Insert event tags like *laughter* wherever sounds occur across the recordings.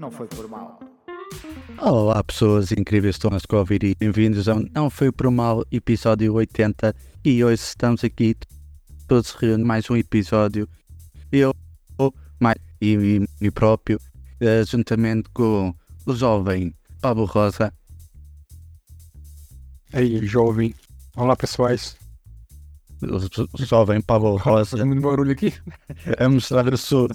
Não foi por mal. Olá pessoas incríveis estão a ouvir e bem-vindos ao Não Foi Por Mal, episódio 80 e hoje estamos aqui todos reunidos mais um episódio eu mais, e mim próprio uh, juntamente com o jovem Pablo Rosa Aí, jovem. Olá, pessoais. o, o jovem Pablo Rosa muito barulho aqui. a mostrar a sua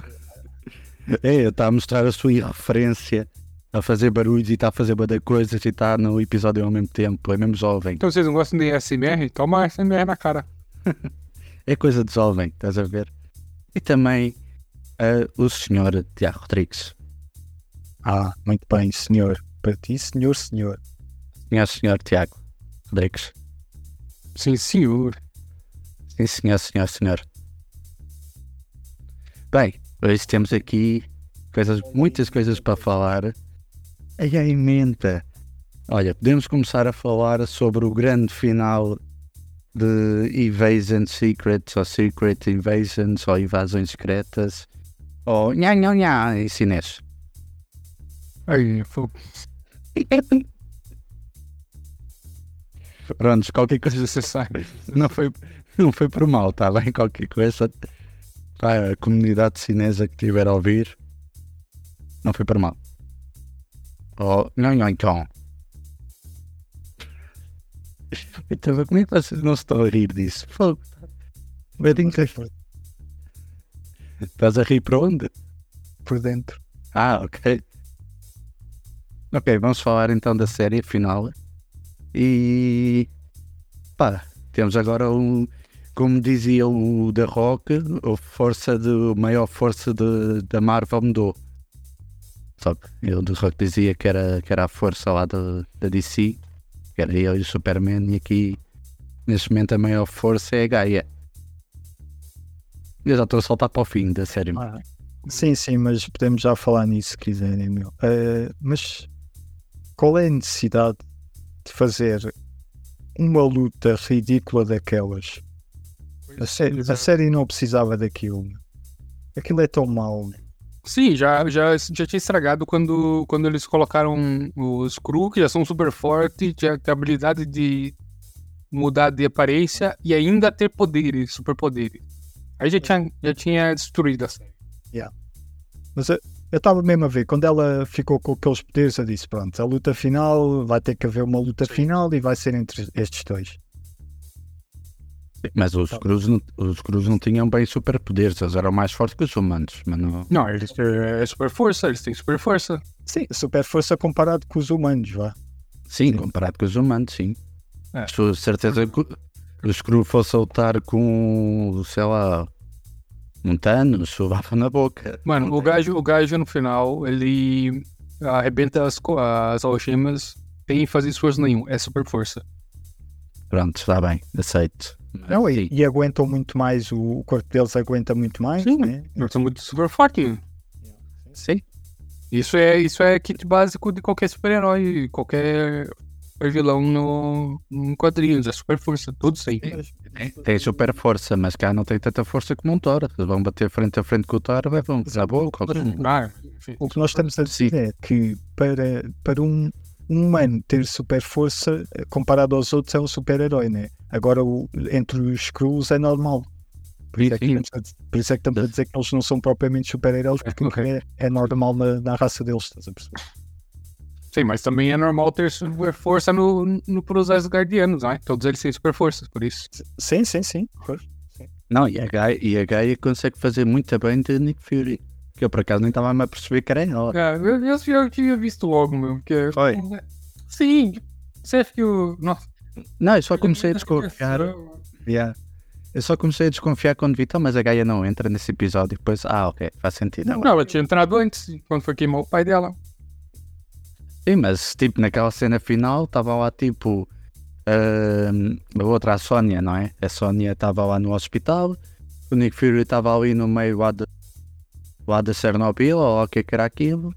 é, está a mostrar a sua irreferência a fazer barulhos e está a fazer bada coisas e está no episódio ao mesmo tempo, é mesmo jovem Então vocês não gostam de SMR? Toma SMR na cara. *laughs* É coisa de jovem, estás a ver? E também eh, o senhor Tiago Rodrigues. Ah, muito bem, senhor. Para ti, senhor, senhor. Senhor, senhor Tiago Rodrigues. Sim, senhor. Sim, senhor, senhor, senhor. Bem, hoje temos aqui coisas, muitas coisas para falar. Ai, ai, menta. Olha, podemos começar a falar sobre o grande final de Invasion Secrets ou Secret Invasions ou invasões secretas ou nha nha nha em chinês. Aí, fogo. Pronto, qualquer coisa Você sabe. *laughs* não foi, não foi por mal, está bem? Qualquer coisa. Pá, a comunidade chinesa que estiver a ouvir, não foi por mal. Oh, não, não, então. Então, como é que vocês não se estão a rir disso? Fogo. Bedinho, Estás a rir para onde? Por dentro. Ah, ok. Ok, vamos falar então da série final. E pá, temos agora um, como dizia o The Rock, a força de, a maior força de, da Marvel mudou. Sabe? O The Rock dizia que era, que era a força lá da, da DC, que era ele e o Superman, e aqui neste momento a maior força é a Gaia. Eu já estou a soltar para o fim da série. Ah, sim, sim, mas podemos já falar nisso se quiserem, meu. Eh, mas qual é a necessidade de fazer uma luta ridícula daquelas? A, sé- a série não precisava daquilo. Aquilo é tão mau. meu. Sim, já, já, já tinha estragado quando, quando eles colocaram os Cru, que já são super fortes, já tem a habilidade de mudar de aparência e ainda ter poderes, superpoderes. Aí já tinha, já tinha destruído a série. Mas eu estava mesmo a ver, quando ela ficou com aqueles poderes, eu disse: pronto, a luta final vai ter que haver uma luta final e vai ser entre estes dois. Mas os cruz não, os cruz não tinham bem superpoderes, eles eram mais fortes que os humanos. Mas não... Não, eles têm é super força, eles têm super força. Sim, super força comparado com os humanos, vá. Sim, comparado com os humanos, sim. É. Sou certeza que o Screw fosse soltar com, sei lá, um tano, sovava na boca. Mano, o gajo, o gajo no final, ele arrebenta as, as algemas sem fazer esforço nenhum. É super força. Pronto, está bem, aceito. Não, e, e aguentam muito mais, o, o corpo deles aguenta muito mais. Sim. né? Eles são muito super fortes. Sim. Isso é, isso é kit básico de qualquer super-herói, qualquer vilão no, no quadrinhos. É super força, todos têm. Tem super força, mas cá não tem tanta força como um Thor. Eles vão bater frente a frente com o Thor, levam na boca. O que nós estamos a dizer Sim. é que para, para um, um humano ter super força, eh, comparado aos outros, é um super-herói, né? Agora, o, entre os Skrulls é normal. Por isso é, que Sim. estamos a, dizer- por isso é que estamos a dizer que eles não são propriamente super-heróis, porque *laughs* Ok. é, é normal na, na raça deles, estás a perceber? Sim, mas também é normal ter super força no, no, pros Asgardianos, né? Todos eles têm super forças, por isso. Sim, sim, sim. Pois. Não, e a, Gaia, e a Gaia consegue fazer muito bem de Nick Fury. Que eu por acaso nem estava a perceber que era ela. É, eu, eu, eu tinha visto logo, meu. Que, Foi? Sim, você viu. Nossa, Não, eu só comecei a desconfiar. Yeah. Eu só comecei a desconfiar quando vi, "Então, mas a Gaia não entra nesse episódio. Depois, ah, ok, faz sentido. Não, ela tinha entrado antes, quando foi queimar o pai dela. Sim, mas tipo, naquela cena final, estava lá tipo. ahm, a outra, a Sónia, não é? A Sónia estava lá no hospital, o Nick Fury estava ali no meio lá de, lá de Chernobyl, ou o que é que era aquilo.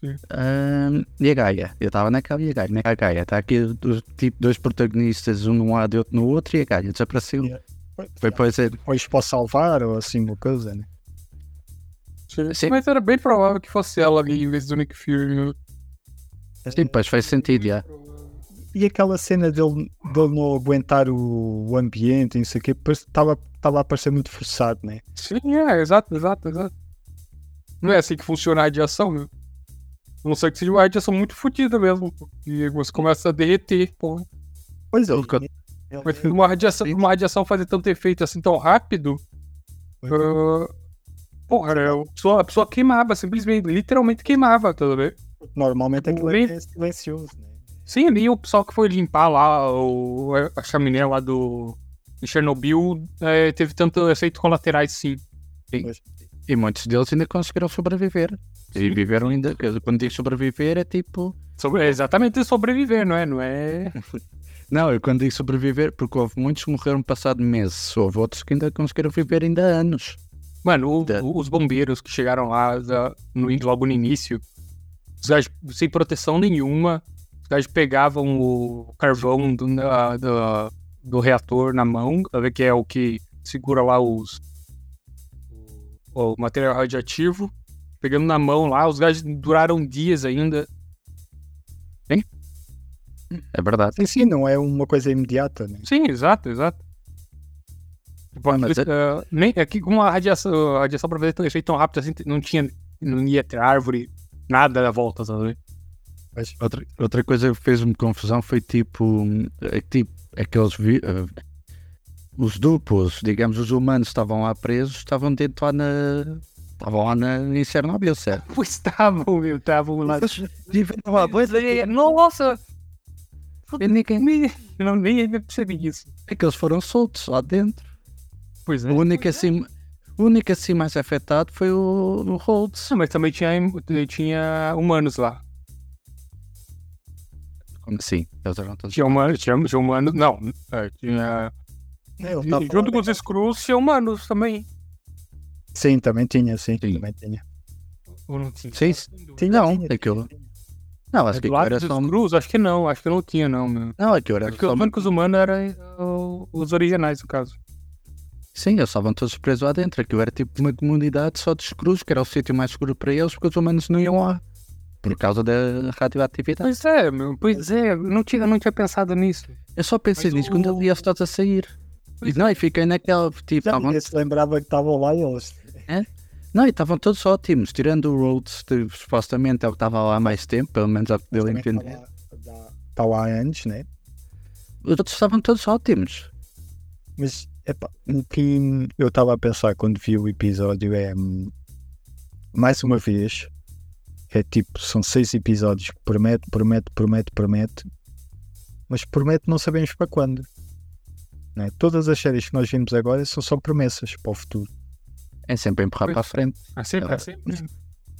Sim. Ahm, e a Gaia, eu estava naquela e a Gaia, naquela Gaia, está aqui do- tipo dois protagonistas, um num lado e outro no outro, e a Gaia desapareceu. Yeah. Foi depois é, Ou isto para salvar, ou assim, uma coisa, né? Sim. Mas era bem provável que fosse ela ali em vez do Nick Fury. né? Sim, pois faz sentido, já. E aquela cena dele, dele não aguentar o, o ambiente e não sei o quê, estava estava a parecer muito forçado, né? Sim, é, exato, exato, exato. Não é assim que funciona a radiação, né? A não ser que seja uma radiação muito fodida mesmo. E você começa a derreter, porra. Pois é. Ele- Mas uma radiação, uma radiação fazer tanto efeito assim tão rápido. ah, porra, a, pessoa, a pessoa queimava, simplesmente, literalmente queimava, tá vendo? Normalmente aquilo Vem- é silencioso, né? Sim, ali o pessoal que foi limpar lá o, a chaminé lá do Chernobyl é, teve tanto efeitos colaterais, sim. E muitos deles ainda conseguiram sobreviver. E viveram ainda. Quando digo sobreviver é tipo. Sobre, é exatamente sobreviver, não é? Não é. *laughs* Não, eu quando digo sobreviver, porque houve muitos que morreram passado meses, houve outros que ainda conseguiram viver ainda anos. Mano, o- Da- os bombeiros que chegaram lá da- no, logo no início, os gajos sem proteção nenhuma, os gajos pegavam o carvão do, do, reator na mão, que é o que segura lá os o, material radioativo, pegando na mão lá, os gajos duraram dias ainda. É verdade. Sim, sim, não é uma coisa imediata, né? Sim, exato, exato. Tipo, Ah, mas ah, nem, aqui com a radiação, a radiação pra fazer tão efeito tão rápido assim, não tinha, não ia ter árvore, nada à volta, sabe? Mas, Outra, outra coisa que fez-me confusão foi tipo. É, tipo aqueles. vi- eh, os duplos, digamos, os humanos estavam lá presos, estavam dentro lá na. Estavam lá na, em Chernobyl, certo? *laughs* Pois estavam, meu, estavam lá. Pois é, Nossa! e ninguém- Nem, não, nem percebi isso. é que eles foram soltos lá dentro. Pois é. O único assim. O único assim mais afetado foi o, o Rhodes. Ah, mas também tinha, tinha humanos lá. Como assim? Eles eram todos. Tinha humanos, tinha, tinha humanos. Não, é, tinha. É, ele e tá junto com os Skrulls tinha humanos também. Sim, também tinha, sim, Sim. também tinha. Ou não tinha? Sim, Tinha, Não, tinha, aquilo- tinha. Não, acho que Do aquilo lado era só. Skrulls? Acho que não, acho que não tinha, não, meu. Não, aquilo era Acho que só. os únicos humanos eram uh, os originais, no caso. Sim, eles estavam todos presos lá dentro. Aquilo era tipo uma comunidade só dos cruzes, que era o sítio mais seguro para eles, porque os humanos não iam lá. Por causa da radioatividade. Pois é, meu, pois é, eu não tinha, eu não tinha pensado nisso. Eu só pensei Mas nisso o- quando eles iam todos a sair. E, não, e fiquei naquela. Tipo, Já ninguém se lembrava que estavam lá eles. Não, e estavam todos ótimos, tirando o Rhodes, que supostamente é o que estava lá há mais tempo, pelo menos ao que deu a Também entender. Está lá, está lá antes, né? Os outros estavam todos ótimos. Mas epá, o que eu estava a pensar quando vi o episódio é hum, mais uma vez é tipo, são seis episódios que promete, promete, promete, promete, mas promete não sabemos para quando. Não é? Todas as séries que nós vimos agora são só promessas para o futuro, É sempre empurrar Pois. para a frente. É sempre, Ah. é sempre.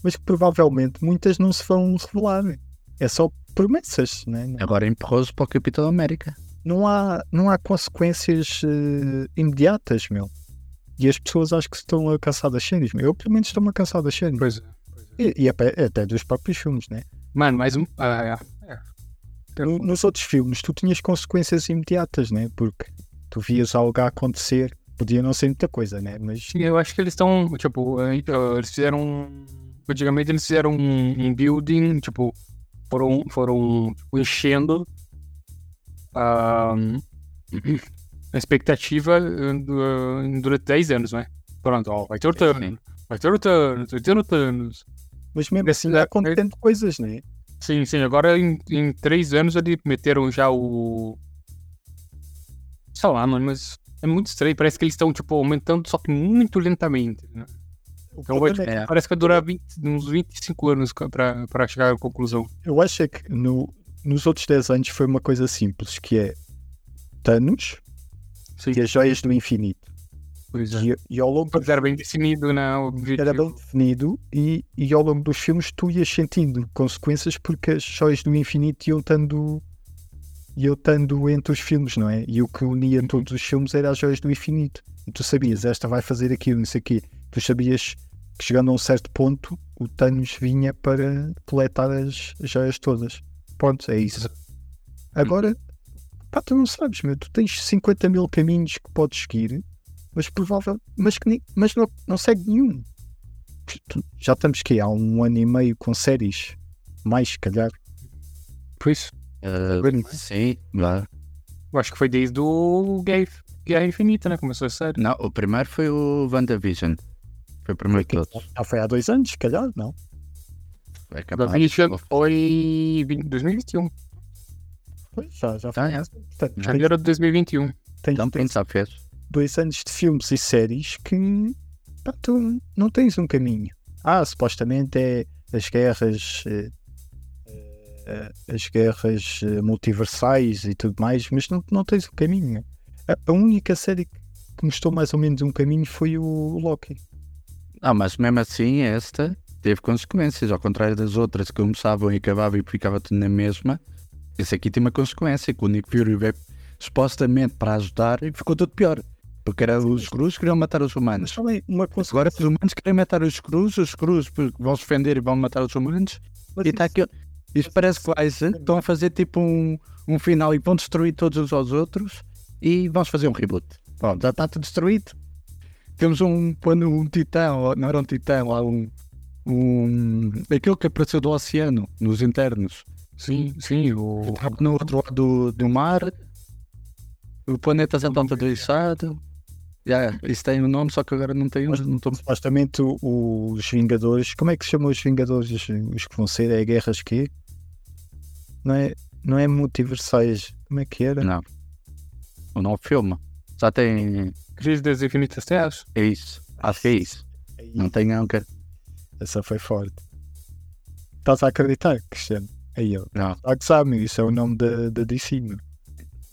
mas que provavelmente muitas não se vão revelar. É só promessas, né? Agora empurrou-se para o Capitão América. não há, não há consequências eh, imediatas, meu. E as pessoas acho que estão a caçar das séries, meu. Eu pelo menos estou-me a caçar das séries. Pois é. E, e até, até dos próprios filmes, né? Mano, mas um. ah, é. No- nos outros filmes tu tinhas consequências imediatas, né? Porque tu vias algo a acontecer, podia não ser muita coisa, né? Mas Sim, Eu acho que eles estão, tipo, eh, eles fizeram. Antigamente eles fizeram um, um building, tipo, foram, foram tipo, enchendo a, *clears throat* a expectativa eh, du- durante 10 anos, né? Pronto, ó, vai ter o Thanos, vai ter o Thanos, vai ter o Thanos. Mas mesmo assim está acontecendo coisas, né? Sim, sim, agora em, em 3 anos eles meteram já o. Sei lá, mano, mas é muito estranho, parece que eles estão, tipo, aumentando, só que muito lentamente, né? Então vai, problema é- parece que vai durar 20 uns 25 anos pra chegar à conclusão. Eu acho é que no, nos outros 10 anos foi uma coisa simples, que é Thanos Sim, e as joias do infinito. pois é. E, e ao longo Mas era bem definido, né? O objetivo. era bem definido e, e ao longo dos filmes tu ias sentindo consequências porque as joias do infinito iam estando, iam estando entre os filmes, não é? E o que unia todos os filmes era as joias do infinito. E tu sabias, esta vai fazer aquilo, não sei o quê. Tu sabias que chegando a um certo ponto o Thanos vinha para coletar as joias todas. Pronto, é isso. Agora, pá, tu não sabes, meu, tu tens 50 mil caminhos que podes seguir, mas provável, mas, que nem, mas não, não segue nenhum. já estamos que há um ano e meio com séries, mais se calhar. Por isso, Ah, Bem, sim, vá. eu acho que foi desde o Guerra, Guerra Infinita, né? Começou a série. Não, o primeiro foi o WandaVision. Foi o primeiro de todos. Já foi há dois anos, se calhar, não? É Da capaz. Vision foi 20 2021. Foi, já, já Tá, foi. é. Portanto, tem- Janeiro de 2021. tens Então, dois, quem sabe fez. dois anos de filmes e séries que pá, tu não tens um caminho. Ah, supostamente é as guerras. Eh, as guerras eh, multiversais e tudo mais, mas não, não tens um caminho. A, a única série que mostrou mais ou menos um caminho foi o Loki. Ah, mas mesmo assim, esta teve consequências, ao contrário das outras que começavam e acabavam e ficava tudo na mesma. Esse aqui tem uma consequência, que o Nick Fury veio supostamente para ajudar e ficou tudo pior. Porque era os cruz que queriam matar os humanos. Agora os humanos querem matar os cruz, os cruz vão se defender e vão matar os humanos. mas E está aqui. Isto parece que vai ser. Estão a fazer tipo um, um final e vão destruir todos uns aos outros e vamos fazer um reboot. Bom, já está tudo destruído. Temos um, quando um titã, ou não era um titã, lá um, um. aquele que apareceu do oceano, nos internos. Sim, sim. O... No outro lado do, do mar. O planeta já está todo Já, isso tem um nome, só que agora não tem um. Não estou Supostamente os Vingadores, como é que se chamam os Vingadores? Os, os que vão ser? É guerras quê? Não é, não é multiversais. Como é que era? Não. O novo filme. Já tem. Crise das Infinitas Terras. É isso. Acho que é isso. Aí, Não tem Anker. Essa foi forte. Estás a acreditar, Cristiano? Aí, ó. Não. Ah, que sabe, isso é o nome da, da DC.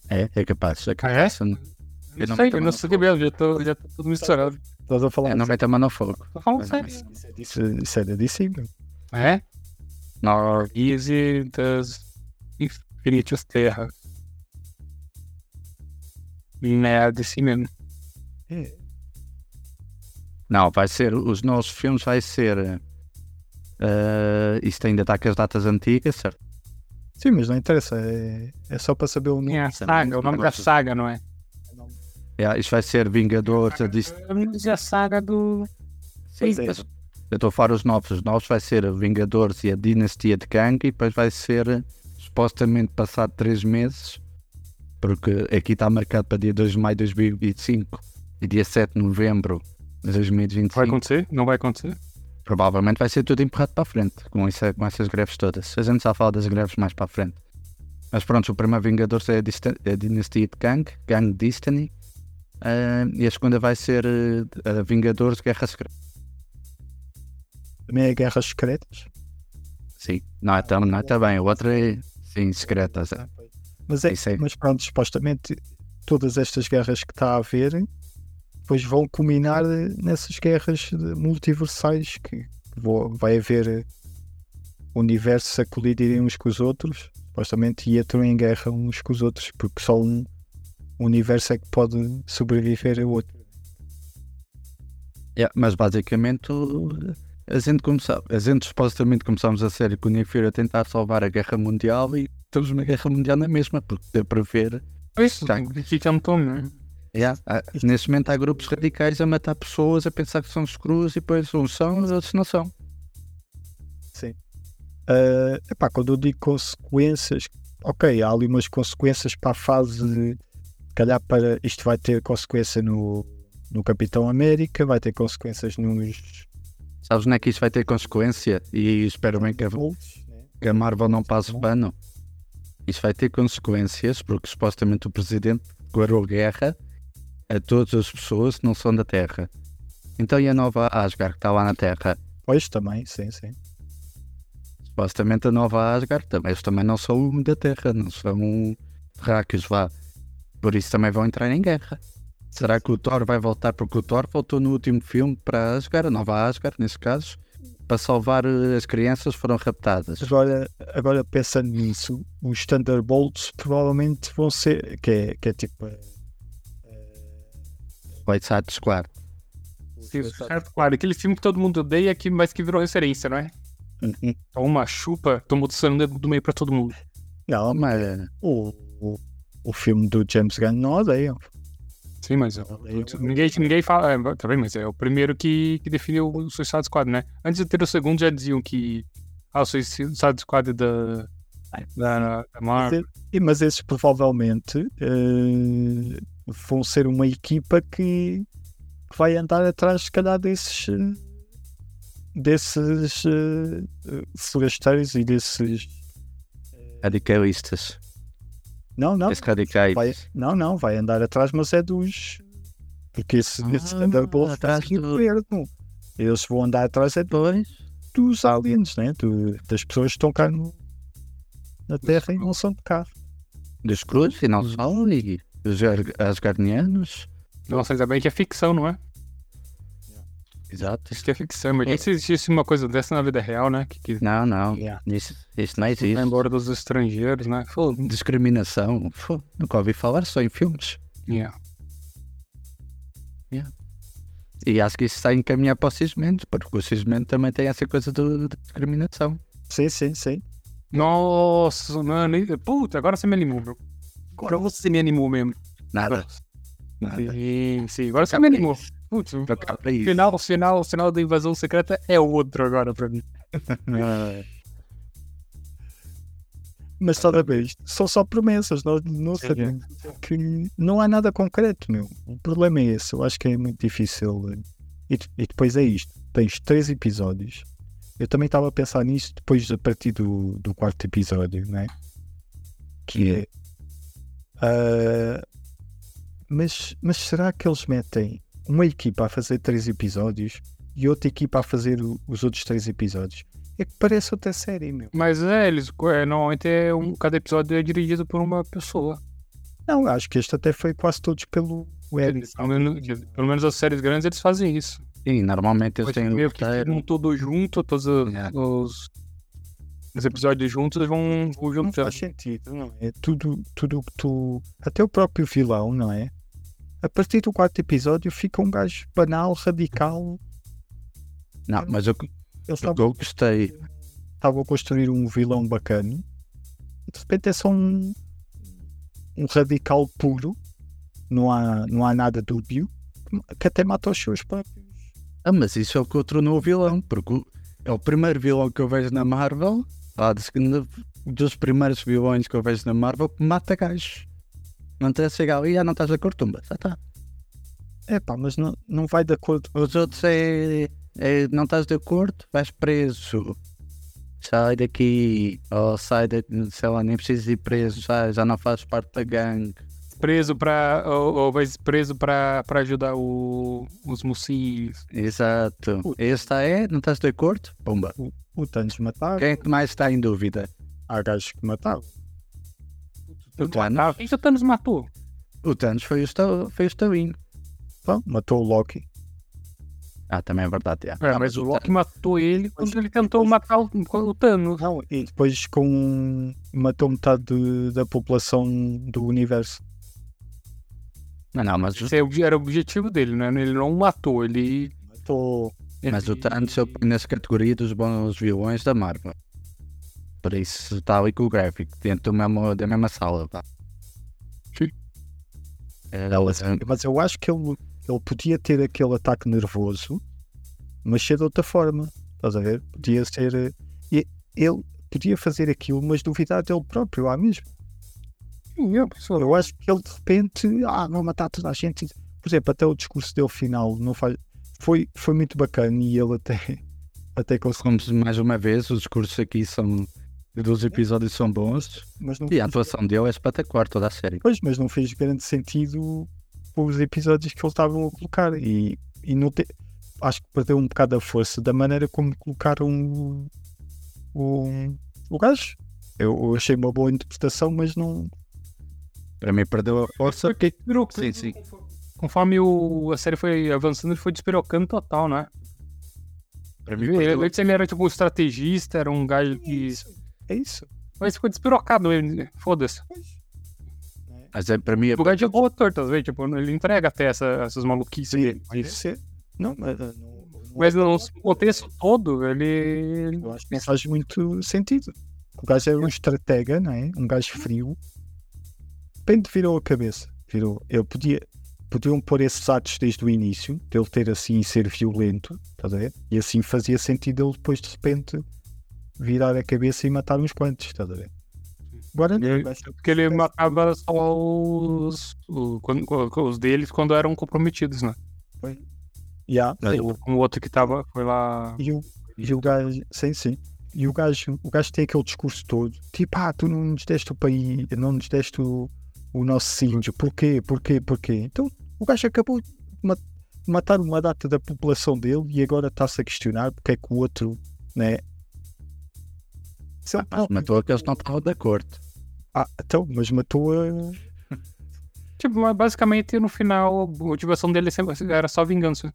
É, é capaz. É Ah, é? Eu não- não não sei, eu não sei fogo. mesmo, já estou já tô tudo misturado. Estás a falar? Eu não meto a mão no fogo. Tô falando sério. Isso é, isso é da DC. É? Não, Crise das Infinitas Terras. É desse mesmo. É. não, vai ser. Os nossos filmes vai ser. eh, isto ainda está com as datas antigas, certo? Sim, mas não interessa. É, é só para saber o nome. É a saga, o nome da saga, não é? É, isto vai ser Vingadores. a É a saga do. Sim, é. eu estou a falar os novos. Os novos vai ser Vingadores e a Dinastia de Kang e depois vai ser supostamente passado três meses, porque aqui está marcado para dia 2 de maio de 2025 e dia 7 de novembro de 2025. Vai acontecer? Não vai acontecer? Provavelmente vai ser tudo empurrado para a frente com, isso, com essas greves todas. A gente já fala das greves mais para a frente. Mas pronto, o primeiro Vingadores é a, Dista- a Dinastia de Kang, Kang Destiny. Ah, e a segunda vai ser eh, a Vingadores Guerra Secreta. Também é Guerras Secretas. Sim, não é não é tão bem. A outra é, sim, secretas. é. Mas, é, mas pronto, supostamente todas estas guerras que está a haver depois vão culminar nessas guerras multiversais que que vo- vai haver eh, universos a colidirem uns com os outros, supostamente e entram em guerra uns com os outros, porque só um universo é que pode sobreviver a outro. Yeah, mas basicamente o- a gente, começa, a gente supostamente começamos a série com o Nick Fury a tentar salvar a guerra mundial e estamos na guerra mundial na mesma, porque deu para ver. Isso, Tá. aqui já me tomo, né? Yeah, há- neste momento há grupos radicais a matar pessoas, a pensar que são escuros e depois uns são e outros não são. Sim. Ah, epá, quando eu digo consequências, ok, há ali umas consequências para a fase calhar para isto vai ter consequência no, no Capitão América, vai ter consequências nos Sabes onde é que isso vai ter consequência? E espero bem que a, né? que a Marvel não passe pano. Isso vai ter consequências porque supostamente o presidente declarou guerra a todas as pessoas que não são da Terra. Então e a nova Asgard que está lá na Terra? Pois também, sim, sim. Supostamente a nova Asgard também, eles também não são da Terra, não são terráqueos, vá. Por isso também vão entrar em guerra. Será que o Thor vai voltar? Porque o Thor voltou no último filme para Asgard, a nova Asgard, nesse caso, para salvar eh, as crianças que foram raptadas. Agora, agora pensando nisso, os Thunderbolts provavelmente vão ser, que é, que é tipo. eh, White Side Squad. Sim, certo, claro, aquele filme que todo mundo odeia, que, mas que virou referência, não é? Toma, chupa, o dedo do meio pra todo mundo. Não, Mas, o, o, o filme do James Gunn não odeiam. Sim, mas eu- ninguém, ninguém fala. É, tá bem, mas é o primeiro que, que definiu o Suicide Squad, né? Antes de ter o segundo, já diziam que. Ah, o Suicide Squad é da. Da, da Marvel. E- Mas esses provavelmente eh, vão ser uma equipa que, vai andar atrás, se calhar, desses, desses forasteiros e desses. Radicalistas. Não, não. Vai, não, não, vai andar atrás, mas é dos. Porque esse, esse Ah, Thunderbolt atrás do- Verde. Eles vão andar atrás é Pois. dos aliens, né? Do- das pessoas que estão cá no- na Terra e não são de cá. Dos cruzes e não só. E os ar- asgardianos. Nossa, ainda bem que é ficção, não é? Exato. Isso que é ficção. Imagina se existisse uma coisa dessa na vida real, né? Que, que Não, não. Yeah. Isso, isso não vai existe. embora dos estrangeiros, né? Foda. Discriminação. Fô, nunca ouvi falar, só em filmes. Yeah. E acho que isso está a encaminhar para o cismento, porque o cismento também tem essa coisa do- de discriminação. Sim, sim, sim. Nossa, mano. e- Puta, agora você me animou, meu. Agora você me animou mesmo. Nada. Nada. Sim, sim. Agora você me animou. Putz, o para isso. final, o final, final da invasão secreta é outro agora pra mim. *laughs* Mas toda vez são só promessas, nós não sabemos que não há nada concreto, meu. O problema é esse, eu acho que é muito difícil. eh, E, e depois é isto: tens três episódios. Eu também estava a pensar nisso depois a partir do, do quarto episódio, né? Que é. ah, mas, mas será que eles metem uma equipa a fazer três episódios e outra equipa a fazer o- os outros três episódios? É que parece outra série, meu. Mas é, eles. É, normalmente é um, cada episódio é dirigido por uma pessoa. Não, acho que este até foi quase todos pelo Eric. Pelo menos, pelo menos as séries grandes eles fazem isso. Sim, normalmente eles têm meio que roteiro. ficam todos juntos, todos os, Yeah. os, os episódios juntos eles vão, vão Não juntos. faz sentido, não é? Tudo, tudo que tu. Até o próprio vilão, não é? A partir do quarto episódio fica um gajo banal, radical. Não, mas eu, eu estavam gostei. estavam a construir um vilão bacana e de repente é só um, um radical puro. Não há, não há nada dúbio. Que até mata os seus próprios. Ah, mas isso é o que eu tornou o vilão, porque é o primeiro vilão que eu vejo na Marvel, lá dos primeiros vilões que eu vejo na Marvel, que mata gajos. Não te chega ali, ah, não estás de acordo, tumba, já está. É pá, mas não, não vai de acordo. Os outros é, é, não estás de acordo, vais preso. Sai daqui, ou sai daqui, sei lá, nem precisas ir preso, sai, já não fazes parte da gangue. Preso pra. Ou, ou vai preso pra ajudar o, os mocinhos. Exato. Esta é, não estás de acordo? Pumba. O Thanos matava. Quem é que mais está em dúvida? Há gajos que matavam. O Thanos. Quem que o Thanos matou? O Thanos foi o, Sta- foi o Stalinho. Bom, matou o Loki. Ah, também é verdade. É, Ah, mas o Thanos- Loki matou ele quando ele tentou matar o, o Thanos. Não, e depois com matou metade de- da população do universo. Não, não, mas, Esse é o- era o objetivo dele, né? Ele não matou, ele. Matou. mas o ele- Thanos eu ponho nessa categoria dos bons vilões da Marvel. Por isso está ali com o gráfico, dentro do mesmo, da mesma sala. Pá. Sim. O- Mas eu acho que ele, ele podia ter aquele ataque nervoso, mas ser de outra forma. Estás a ver? Podia ser. eh, Ele podia fazer aquilo, mas duvidar dele próprio lá mesmo. Sim, é, pessoal. Eu acho que ele de repente, ah, vou matar toda a gente. Por exemplo, até o discurso dele final não faz, foi, foi muito bacana e ele até, *laughs* até conseguiu. Como mais uma vez, os discursos aqui são. Dos episódios são bons Mas não, e a atuação dele é espetacular, toda a série. Pois, mas não fez grande sentido os episódios que eles estavam a colocar. E, e não te- acho que perdeu um bocado a força da maneira como colocaram o, o, o gajo. Eu, eu achei uma boa interpretação, mas não. Para mim, perdeu a força. Porque virou- Sim, sim. Conforme o, a série foi avançando, ele foi despirocando total, né? Para mim, Ele, perdeu- ele era tipo um estrategista, era um gajo que. É isso. Mas ficou despirocado, ele. Foda-se. Mas é, para mim, é O gajo é bom ator, tá vendo? Tipo, ele entrega até essa, essas maluquices dele. Pode ser. Não, mas. eh, não- não- Mas no contexto todo, ele. Eu acho que faz muito sentido. O gajo é um estratega, não é? Um gajo frio. De repente virou a cabeça. Virou. Eu podia, podiam pôr esses atos desde o início, dele ter assim ser violento, estás a ver? E assim fazia sentido ele depois de repente virar a cabeça e matar uns quantos, estás a ver? Agora não, Ele- Porque ele matava só os, os deles quando eram comprometidos, né? Yeah, Mas- O, o outro que tava foi lá. E o, e o gajo, sim, sim. E o gajo, o gajo tem aquele discurso todo, tipo, ah, tu não nos deste o país, não nos deste o, o nosso sítio, porquê, porquê, porquê? Então o gajo acabou de matar uma data da população dele e agora está-se a questionar porque é que o outro, né? Se ele Ah, mas matou aqueles que não estavam de acordo. Ah, então, mas matou a. *laughs* Tipo, mas basicamente no final a motivação dele sempre era só vingança.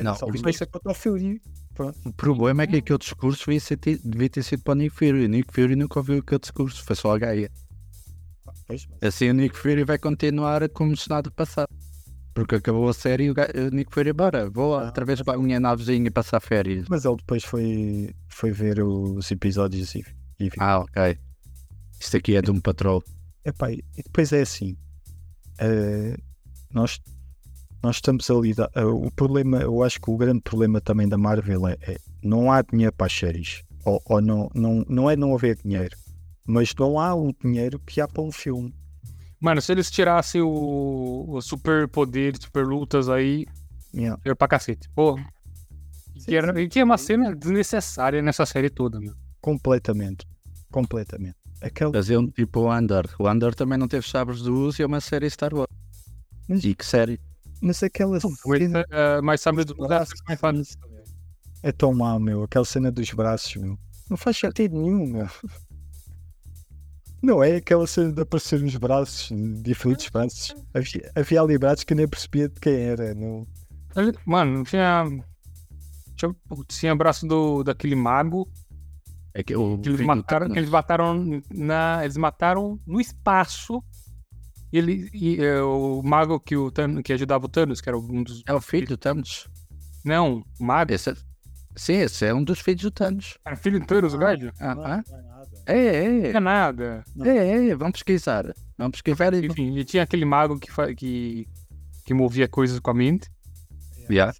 Não, só vingança contra o Fury. Pronto. O problema é que aquele discurso devia, ser ti- devia ter sido para o Nick Fury. O Nick Fury nunca ouviu aquele discurso, foi só a Gaia. Pois, mas- Assim o Nick Fury vai continuar como se nada passar. Porque acabou a série e o, ga- o Nick Fury, bora, vou Ah, outra vez para a minha navezinha passar férias. Mas ele depois foi, foi ver os episódios e, e. Ah, ok. Isto aqui é de um patrol. Epá, e depois é assim. eh, nós, nós estamos a lidar. eh, o problema, eu acho que o grande problema também da Marvel é, é não há dinheiro para as séries. Ou, ou não, não, não é não haver dinheiro, mas não há o dinheiro que há para um filme. Mano, se eles tirassem o, o super poder, super lutas aí, Yeah. era pra cacete. Pô. Sim, E, era, sim. e tinha uma cena desnecessária nessa série toda, meu. Completamente. Completamente. Aquele, Faziam tipo o Andor. O Andor também não teve sabres de uso e é uma série Star Wars. Mas- E que série? mas aquela cena eh, mais Os braços mais fácil. é tão má, meu. Aquela cena dos braços, meu. Não faz sentido nenhum, meu. Não é aquela cena de aparecer os braços, diferentes braços. Havia, havia ali braços que eu nem percebia de quem era. Não... Mano, tinha. Tinha, tinha braço do, daquele mago É que que eles mataram, que eles mataram na. Eles mataram no espaço. E ele. E, eh, o mago que, o que ajudava o Thanos, que era um dos. É o filho do Thanos. Não, o mago. Esse é... Sim, esse é um dos filhos do Thanos. Era filho do Thanos, o gajo? Ah, ah. não é nada. É, Não é, é nada. é, é, vamos pesquisar. Vamos pesquisar e Enfim, e tinha aquele mago que, fa- que, que movia coisas com a mente. Yeah.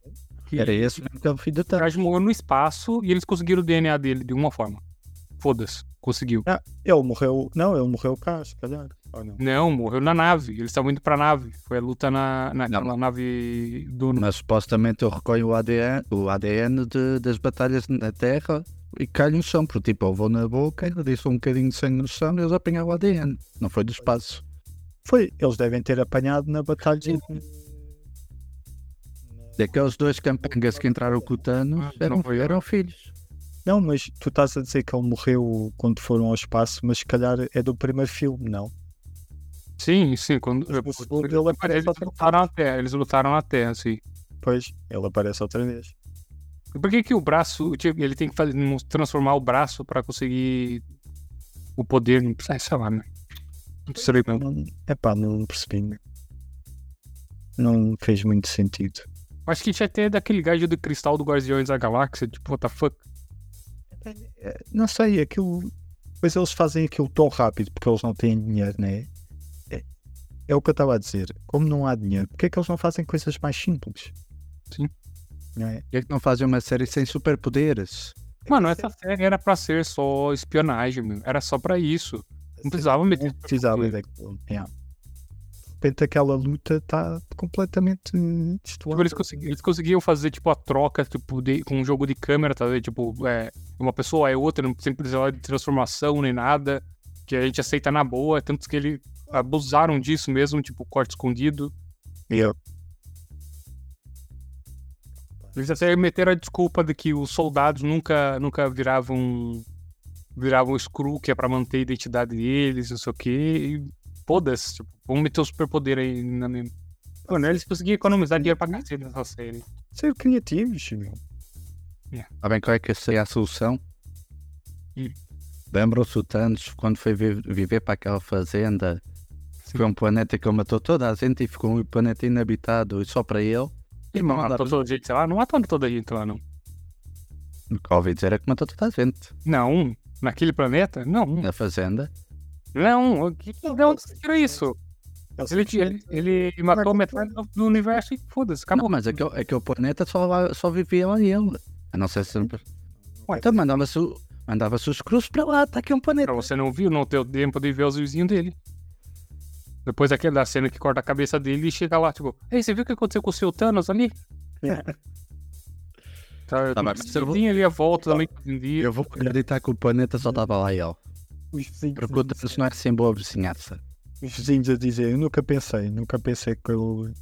Que Era esse mesmo que é o filho do O Thanos. gajo morreu no espaço e eles conseguiram o DNA dele de uma forma. Foda-se, conseguiu. Ah, ele morreu. Não, ele morreu cá, se calhar. Ou não? Não, morreu na nave. Eles estavam indo pra nave. Foi a luta na, na, Não. na nave do. Mas supostamente eu recolho o ADN, o ADN de- das batalhas na Terra e cai no chão, porque tipo, eu vou na boca, ele disse um bocadinho de sangue no chão e eles apanharam o ADN. Não foi do espaço. Foi, eles devem ter apanhado na batalha. de- Daqueles dois campangas que entraram com o Thanos Ah, eram, eram filhos. Não, mas tu estás a dizer que ele morreu quando foram ao espaço, mas se calhar é do primeiro filme, não? Sim, sim. Quando, Mas no segundo ele aparece eles, lutaram na Terra, eles lutaram na Terra, sim. Pois, ele aparece outra vez. E por que, que o braço. tipo, Ele tem que fazer, transformar o braço pra conseguir o poder? Não precisa, sei lá, né? Não sei mesmo. Não, epá, não percebi. né? Não fez muito sentido. Acho que tinha até daquele gajo do cristal do Guardiões da Galáxia, tipo, what the fuck. É, Não sei, aquilo. Pois eles fazem aquilo tão rápido porque eles não têm dinheiro, né? É, o que eu estava a dizer. Como não há dinheiro, porque é que eles não fazem coisas mais simples? Sim. Não é? E é que não fazem uma série sem superpoderes? Mano, essa série era pra ser só espionagem, meu. Era só pra isso. Não precisava meter. Não precisava. Yeah. De repente aquela luta está completamente Tipo, destoada. eles, consegui- eles conseguiam fazer, tipo, a troca, tipo, de- com um jogo de câmera, tá vendo? Tipo, é, uma pessoa é outra, não sempre precisava de transformação nem nada, que a gente aceita na boa, tanto que eles abusaram disso mesmo, tipo, corte escondido. Eu- Eles até meteram a desculpa de que os soldados nunca, nunca viravam viravam screw, que é pra manter a identidade deles, não sei o quê, e foda-se, tipo, vamos meter o superpoder aí na mesma. Mano, eles conseguiam economizar dinheiro pra cacete nessa série. Ser criativos, meu. Sabem qual é que seria a solução? Hum. Lembram-se o Thanos quando foi vi- viver para aquela fazenda? Foi um planeta que ele matou toda a gente e ficou um planeta inabitado só para ele. E Não matou toda a gente lá? Não mataram toda a gente lá, não. O que ouvi dizer é que matou toda a gente Não, naquele planeta? Não, na fazenda. não. o Que, de onde você tirou isso? Ele, ele, ele matou metade do- universo e foda-se, Não, acabou. mas aquele, aquele planeta só, só vivia lá ele. A não ser se. Ué. Então mandava-se mandava-se os cruzes para lá, está aqui um planeta. Pra você não viu, não teve tempo de ver os vizinhos dele. Depois daquela da cena que corta a cabeça dele e chega lá, tipo, Ei, você viu o que aconteceu com o seu Thanos ali? *laughs* Tá, Tá, mas eu vou- tinha ali a volta também que entendia. Eu vou acreditar que o planeta só estava lá ele. Os vizinhos, Porque o Thanos não é assim boa vizinhança. os vizinhos a dizer, eu nunca pensei, nunca pensei que ele.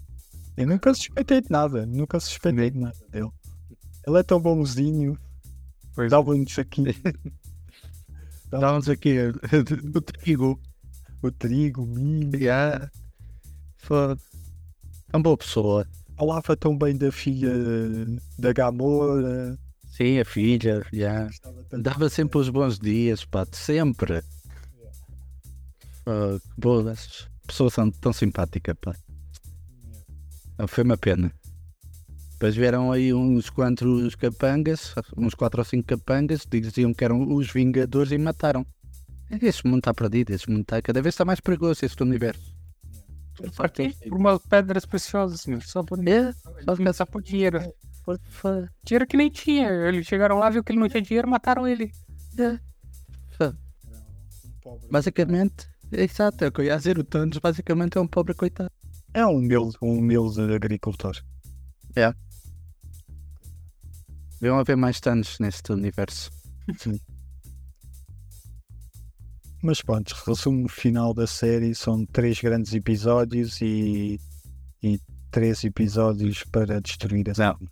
Eu nunca suspeitei de nada, nunca suspeitei de nada dele. Ele é tão bonzinho, dava-nos aqui Estávamos aqui o trigo. O trigo, o milho, Yeah. Foi. Uma boa pessoa. falava tão bem da filha da Gamora. Sim, a filha. Yeah. tanto Dava sempre os bons dias, pá, sempre. Ah, boas. Pessoas são tão simpáticas, pá. Ah, Foi uma pena. Depois vieram aí uns quantos capangas, uns quatro ou cinco capangas, diziam que eram os Vingadores e mataram. Este mundo está perdido, este mundo está cada vez está mais perigoso este universo. Por umas pedras preciosas, assim, só por, É, só só por dinheiro. Dinheiro que nem tinha. Eles chegaram lá, viu que ele não tinha dinheiro, mataram ele. pobre. basicamente, exato, é o que eu ia dizer, o Thanos basicamente é um pobre coitado. É um humilde, um humilde agricultor. Deviam haver mais Thanos neste universo. Mas pronto, resumo final da série: são três grandes episódios e, e três episódios para destruir a Não. série.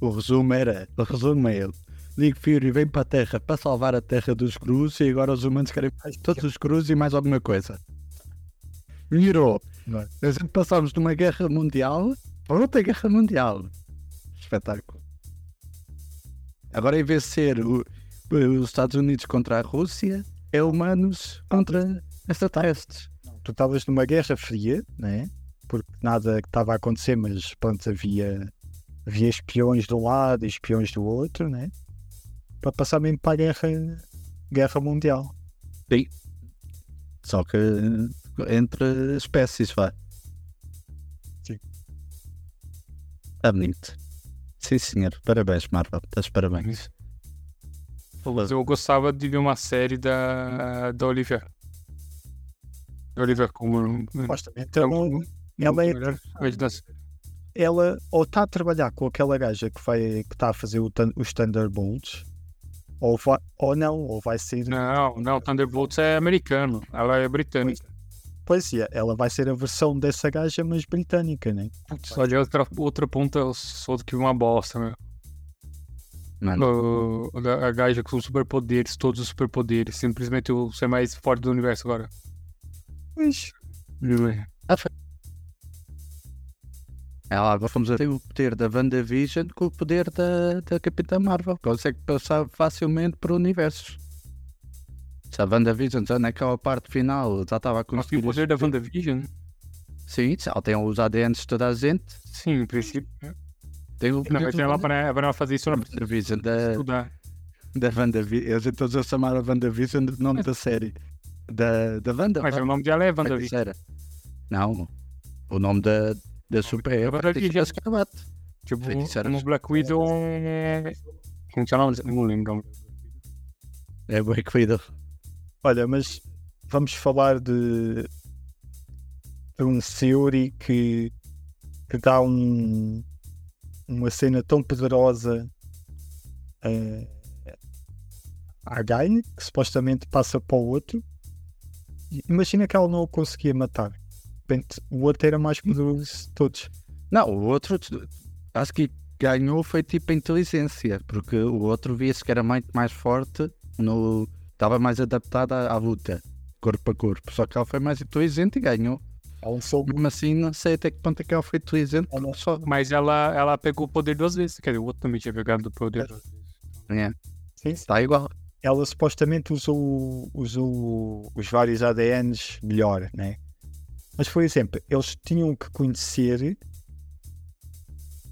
O resumo era, o resumo é ele. Nick Fury vem para a Terra para salvar a Terra dos Cruz e agora os humanos querem todos os Cruz e mais alguma coisa. Não é? A gente passámos de uma guerra mundial para outra guerra mundial. Espetáculo. Agora em vez de ser o- os Estados Unidos contra a Rússia, é humanos contra extraterrestres. Tu estavas numa guerra fria, né? Porque nada que estava a acontecer, mas pronto, havia, havia espiões de um lado e espiões do outro, né? Para passar mesmo para a guerra, guerra mundial. Só que entre espécies, vá. Sim. É bonito. Sim, senhor. Parabéns, Marvel. Estás parabéns. Mas eu gostava de ver uma série da, da Olivia. Da Olivia como. Supostamente ela, ela é- ela ou está a trabalhar com aquela gaja que vai que está a fazer o os Thunderbolts, ou, vai, ou não, ou vai ser. Não, não, Thunderbolts é americano. Ela é britânica. Pois é, ela vai ser a versão dessa gaja, mas britânica, né? Só de outra, outra ponta eu sou que uma bosta, meu. Mano, O- A gaja com superpoderes, todos os superpoderes. Simplesmente eu ser mais forte do universo agora. Pois, ela agora vamos a ter o poder da WandaVision com o poder da, da Capitã Marvel. Consegue passar facilmente por universos. Se a WandaVision já naquela parte final já estava a Mas tem conseguir. o poder da WandaVision? Sim, ela tem os ADNs de toda a gente. Sim, em princípio. Tem o Não, mas da ela para, para fazer isso, precisa WandaVision, da, estudar. da WandaVision. A gente todos a chamar a WandaVision do nome da série. Da, da Wanda. Mas o nome dela é WandaVision. Não, o nome da, da super é WandaVision. Tipo, Feiticeira. no Black Widow é. Como que é o nome? Não lembro. É Black Widow. olha, mas vamos falar de, de um Theory que, que dá um, uma cena tão poderosa eh, à Gaia, que supostamente passa para o outro. Imagina que ela não o conseguia matar. Repente, o outro era mais poderoso de todos. Não, o outro acho que ganhou foi tipo a inteligência, porque o outro via-se que era muito mais forte, no, estava mais adaptado à, à luta, corpo a corpo. Só que ela foi mais inteligente e ganhou. Ela soube. Mesmo assim, não sei até que ponto é que ela foi inteligente. Ela- Só, Mas ela, ela pegou o poder duas vezes. Quer dizer, o outro também tinha pegado o poder duas vezes. é, Sim, sim. está igual. ela supostamente usou, usou os vários ADNs melhor, né? Mas, por exemplo, eles tinham que conhecer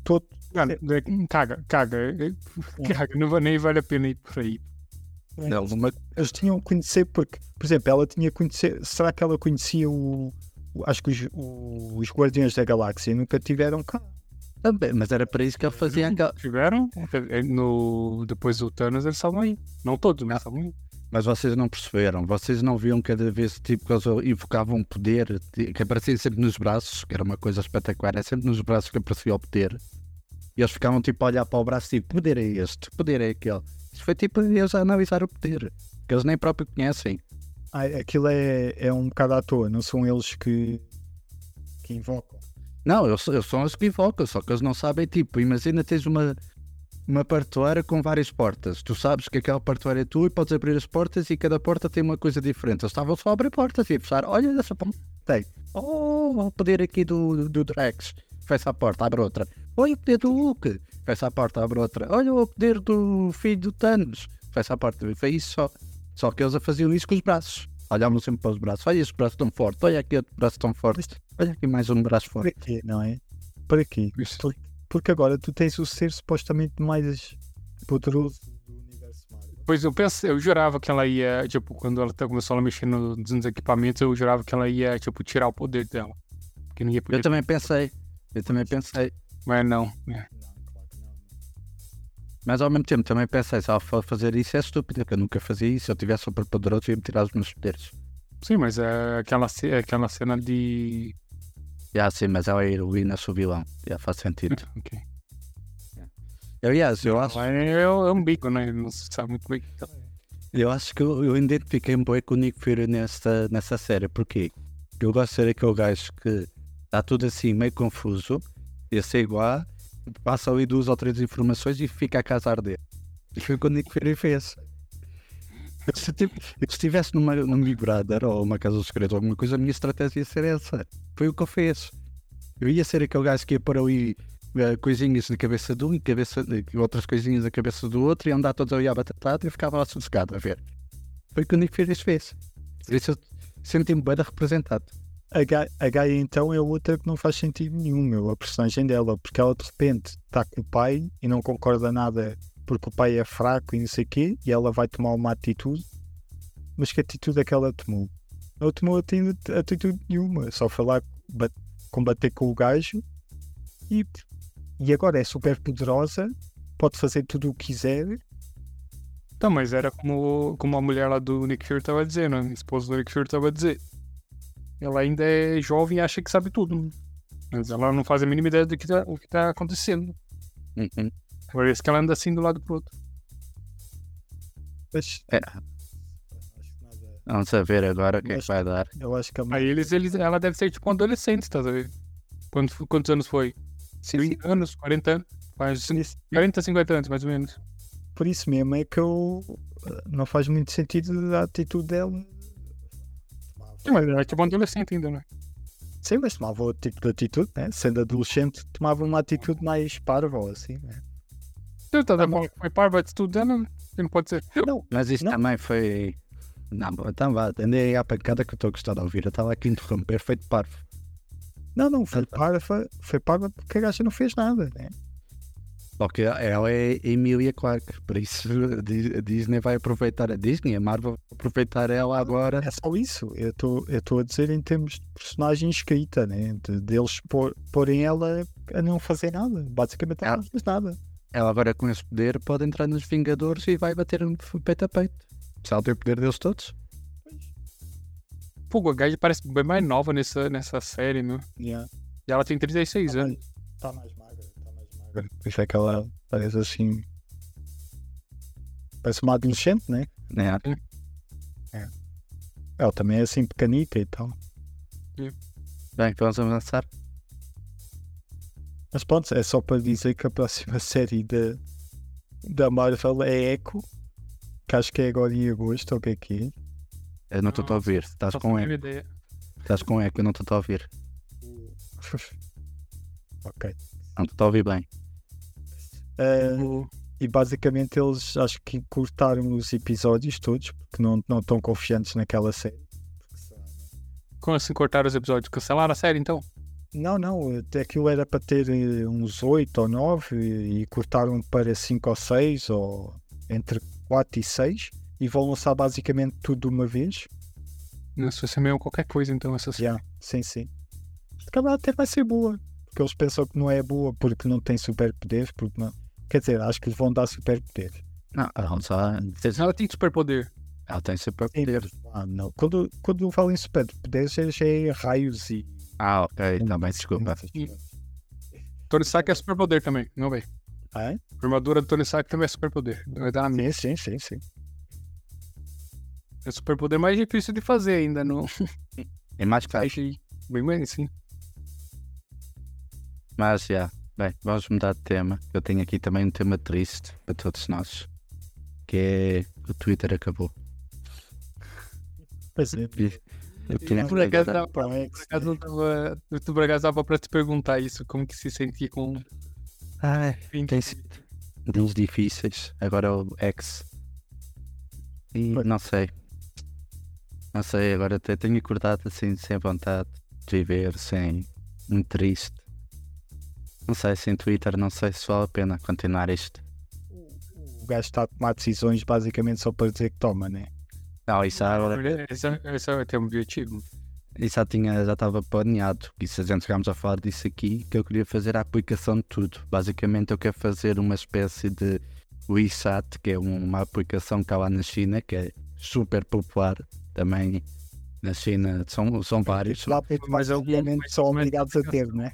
todo. Cara, é, Caga, caga. é, Caga, não vai- nem vale a pena ir por aí. Não, uma- Eles tinham que conhecer porque, por exemplo, ela tinha que conhecer. Será que ela conhecia o, acho que os, os Guardiões da Galáxia nunca tiveram cá. Também, mas era para isso que ele fazia aquela. Tiveram? No, depois do Thanos eles estavam aí. Não todos, mas estavam aí. Mas vocês não perceberam, vocês não viam cada vez tipo que eles invocavam um poder que aparecia sempre nos braços, que era uma coisa espetacular, é sempre nos braços que aparecia o poder. E eles ficavam tipo a olhar para o braço tipo, poder é este, poder é aquele. Isso foi tipo eles a analisar o poder, que eles nem próprio conhecem. Aquilo é, é um bocado à toa, não são eles que, que invocam. Não, eles, eles são os que invocam, só que eles não sabem, tipo, imagina tens uma, uma partoeira com várias portas. Tu sabes que aquela partoeira é tua e podes abrir as portas e cada porta tem uma coisa diferente. Eles estavam só a abrir portas e a fechar. Olha essa porta. Tem. Oh, o poder aqui do, do Drax. Fecha a porta, abre outra. Olha o poder do Hulk. Fecha a porta, abre outra. Olha o poder do filho do Thanos. Fecha a porta. Foi isso só. Só que eles a faziam isso com os braços. Olhavam sempre para os braços. Olha este braço tão forte. Olha aqui outro braço tão forte. Olha aqui mais um braço Para forte. quê, não é? Para quê? Por- Porque agora tu tens o ser supostamente mais poderoso do universo Marvel. Pois eu pensei, eu jurava que ela ia, tipo, quando ela tá- começou a mexer no- nos equipamentos, eu jurava que ela ia, tipo, tirar o poder dela. Que não ia poder. Eu também pensei. Eu também pensei. Mas não. é. Mas ao mesmo tempo também pensei, se ela for fazer isso é estúpido, porque eu nunca fazia isso. Se eu tivesse super poderoso, ia-me tirar os meus poderes. Sim, mas é aquela, é aquela cena de. Já sim, mas ela é a heroína, sou vilão. Já faz sentido. *laughs* Ok. Aliás, eu acho, Ela é, é um bico, né? Não se sabe muito bem. eu acho que eu, eu identifiquei um pouco com o Nick Fury nessa, nessa série. Porquê? Porque eu gosto de ser aquele gajo que está tudo assim meio confuso, ia ser igual, passa ali duas ou três informações e fica a casa a arder. E foi o que o Nick Fury fez. Se estivesse numa, num Big Brother ou uma Casa Segredos ou alguma coisa, a minha estratégia ia ser essa. Foi o que eu fiz. Eu ia ser aquele gajo que ia pôr ali eh, coisinhas na cabeça de um e cabeça, e outras coisinhas na cabeça do outro e andar todos ali à batatada e ficava lá sossegado a ver. Foi o que o Nick Fury fez. Por isso eu senti-me bem representado. A Gaia, a Gaia então é outra que não faz sentido nenhum, meu, a personagem dela, porque ela de repente está com o pai e não concorda nada porque o pai é fraco e não sei o quê, e ela vai tomar uma atitude, mas que atitude é que ela tomou? Não tomou ati- atitude nenhuma, só foi lá ba- combater com o gajo e, e agora é super poderosa, pode fazer tudo o que quiser. Então, mas era como, como a mulher lá do Nick Fury tava dizendo, a esposa do Nick Fury tava dizendo. Ela ainda é jovem e acha que sabe tudo. Mas ela não faz a mínima ideia do que tá, o que tá acontecendo. Uhum. Por isso que ela anda assim do lado pro outro. É. acho que nada- Vamos ver agora o que é que Mas- vai dar. eu acho que a Aí eles, eles, ela deve ser tipo um adolescente, tá vendo? Quantos, quantos anos foi? 30 anos, 40 anos? Faz isso, 40, 50 anos, mais ou menos. por isso mesmo é que eu não faz muito sentido a atitude dela. Sim, mas ela é tipo um adolescente ainda, né? Sim, mas tomava outro tipo de atitude, né? Sendo adolescente, tomava uma atitude mais parva, ou assim, né? Você tá Tá dando foi parva de estudando, que não pode ser. Não, Mas isso Não. também foi. Não, então vá, andei à pancada que eu estou a gostar de ouvir. Eu estava aqui a interromper, feito parvo. não, não, foi parva, foi parva porque a gaja não fez nada, né? Só que ela é Emilia Clarke, por isso a Dis- a Disney vai aproveitar a Disney, a Marvel vai aproveitar ela agora. É só isso. Eu estou a dizer em termos de personagem escrita, né? De, deles pôr, porem ela a não fazer nada. Basicamente ela não fez nada. Ela agora com esse poder pode entrar nos Vingadores e vai bater um peito a peito. Se ela tem o poder deles todos. Pô, a Gaia parece bem mais nova nessa, nessa série, né? Yeah. E ela tem 36 anos. Está mais está mais. Por isso é que ela parece assim. Parece uma adolescente, né? Né? Ela também é assim pequenita e tal. Bem, vamos avançar. Mas pronto, é só para dizer que a próxima *laughs* série da, da Marvel é Echo, que acho que é agora em agosto, ou o que é que é. Eu não estou a ouvir. Estás com eco. Estás com eco, eu não estou a ouvir. ok. Não estou a ouvir bem. O- e basicamente eles acho que cortaram os episódios todos, porque não, não estão confiantes naquela série. Como assim cortaram os episódios? Cancelaram a série então? Não, não, até aquilo era para ter eh, uns 8 ou 9 e, e cortaram para 5 ou 6 ou entre 4 e 6 e vão lançar basicamente tudo de uma vez. Nossa, vai ser meio qualquer coisa então essa Já, sim, sim. Se calhar até vai ser boa. Porque eles pensam que não é boa porque não tem superpoderes. Porque não... Quer dizer, acho que lhes vão dar superpoderes. Não, não só. Ela tem superpoder. Ela tem Sim, superpoderes. Ah, não. Quando, quando falam em superpoderes, já já é raios e. Ah, ok, também, desculpa. Tony Stark é superpoder também, não vem. Ah, é? A armadura do Tony Stark também é superpoder. Sim, sim, sim, sim. É superpoder mais difícil de fazer ainda, não. É mais. Achei bem bem, sim. Mas já, bem, vamos mudar de tema. Eu tenho aqui também um tema triste para todos nós. Que é o Twitter acabou. Pois é. Por acaso, por não tava. Tu por acaso dava pra te perguntar isso, como que se sentia com Ai, 20 tem sido dias difíceis. Agora é o X. E Pois. não sei. Não sei, agora até tenho acordado assim, sem vontade de viver, sem. Muito triste. Não sei, sem Twitter, não sei se vale a pena continuar isto. O gajo está a tomar decisões basicamente só para dizer que toma, né? Não, isso agora. É- esse é até um objetivo. Isso já tinha, já estava planeado. E se a gente chegámos a falar disso aqui, que eu queria fazer a aplicação de tudo. Basicamente eu quero fazer uma espécie de WeChat, que é um- uma aplicação que há lá na China, que é super popular também na China. São, são vários. Lá Mas basicamente são obrigados a ter, né?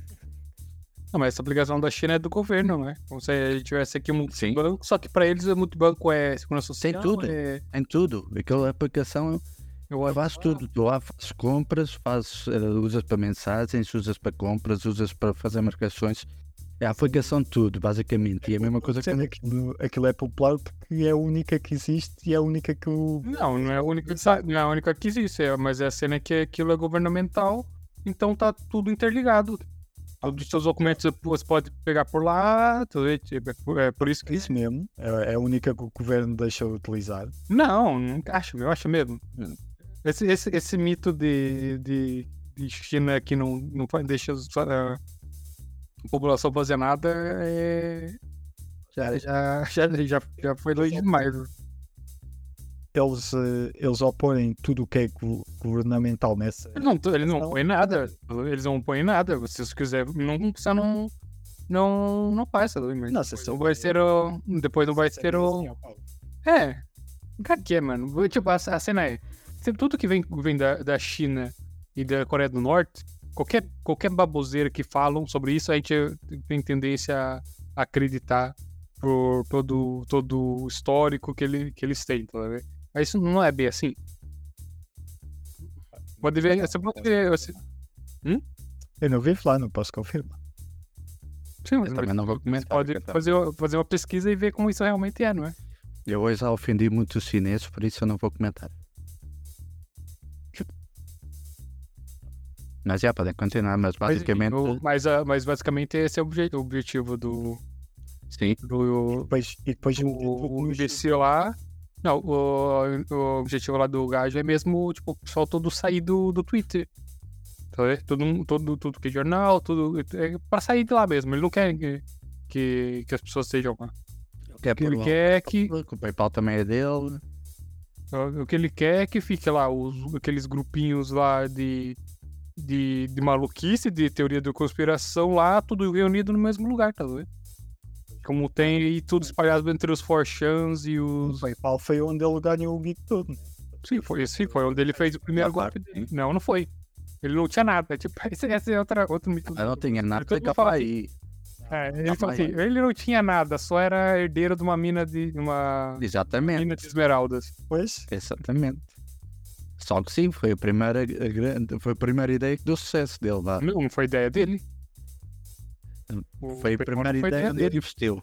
Não, mas essa obrigação da China é do governo, não é? Como se a gente tivesse aqui um Sim. multibanco, só que pra eles o multibanco é segurança social. tudo. É, Em tudo. Aquela aplicação eu faz tudo. Tu lá fazes compras, fazes, eh, usas para mensagens, usas para compras, usas para fazer marcações. É a aplicação de tudo, basicamente. E é a mesma coisa que aquilo, aquilo é popular porque é a única que existe e é a única que o. Não, não é a única, não é a única que existe, é- mas é a cena que aquilo é governamental, então tá tudo interligado. Todos os seus documentos você pode pegar por lá, é, tipo, é por- é por isso que. Isso mesmo. É, é a única que o governo deixa utilizar. Não, não acho, eu acho mesmo. Esse, esse, esse mito de, de, de China que não, não deixa os- a, a população fazer nada é. Já, já, já, já, já foi longe demais. Eles, eh, eles opõem tudo o que é go- governamental nessa. Não, eles não Não. põem nada. Eles não põem nada. Se você quiser, não, você não. Não, não sabe? Mas Nossa, depois não vai ser o. Depois não vai ser o. É. Cara, que é, mano? Tipo, a, a cena é. Tudo que vem, vem da, da China e da Coreia do Norte, qualquer, qualquer baboseira que falam sobre isso, a gente tem tendência a acreditar por todo, todo o histórico que, ele, que eles têm, tá vendo? Mas isso não é bem assim. Pode ver, você pode ver. Você, Eu não vi falar, não posso confirmar. sim, mas também não vou você comentar. pode fazer, fazer uma pesquisa e ver como isso realmente é, não é? Eu hoje já ofendi muitos chineses, por isso eu não vou comentar. Mas já podem continuar, mas Mas, basicamente. o- mas, ah, mas basicamente esse é o obje- o objetivo do, Sim, do, Depois, e depois o, o imbecil lá. Não, o, o objetivo lá do gajo é mesmo, tipo, o pessoal todo sair do, do Twitter. Tá vendo? Todo, todo, tudo que é jornal, tudo. É pra sair de lá mesmo. Ele não quer que, que, que as pessoas estejam lá. O que ele quer é que. o PayPal também é dele. O que ele quer é que fique lá os, aqueles grupinhos lá de, de, de maluquice, de teoria da conspiração lá, tudo reunido no mesmo lugar, tá vendo? Como tem aí tudo espalhado entre os forchans e O os. PayPal foi onde ele ganhou o geek todo, né? Sim, foi, sim, foi onde ele fez o primeiro golpe dele. Não, não foi. Ele não tinha nada. Tipo, *laughs* esse, esse é outra, outro mito. Eu não tinha nada fala capa assim, aí. É, ele mas- assim, ele não tinha nada, só era herdeiro de uma mina de. uma Exatamente, mina de esmeraldas. Pois, exatamente. Só que sim, foi a primeira, a grande, foi a primeira ideia que deu sucesso dele lá. Não, não foi ideia dele. O Foi a primeira não foi ideia onde ele investiu.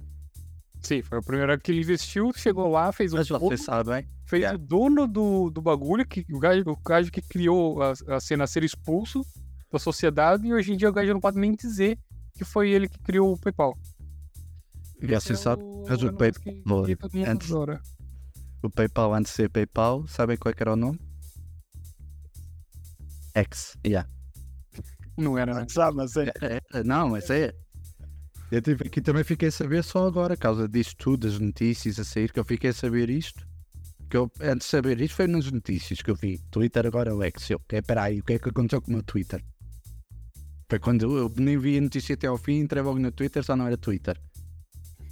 Sim, foi a primeira que ele investiu, chegou lá, fez o Mas dono, sabem, fez yeah. o dono do, do bagulho, que, o, gajo, o gajo que criou a, a cena ser expulso da sociedade, e hoje em dia o gajo não pode nem dizer que foi ele que criou o PayPal. e você Esse é sabe, o mas o que mundo antes- o PayPal antes de ser PayPal, sabem qual é era o nome? X, yeah. Não era nada. sabe, mas é. É, é, não, mas é. Eu tive aqui também fiquei a saber só agora, por causa disto tudo, das notícias a sair, que eu fiquei a saber isto. que eu, antes de saber isto, foi nas notícias que eu vi. Twitter agora é o X. Eu, okay, peraí, o que é que aconteceu com o meu Twitter? Foi quando eu nem vi a notícia até ao fim, entrei logo no Twitter, só não era Twitter.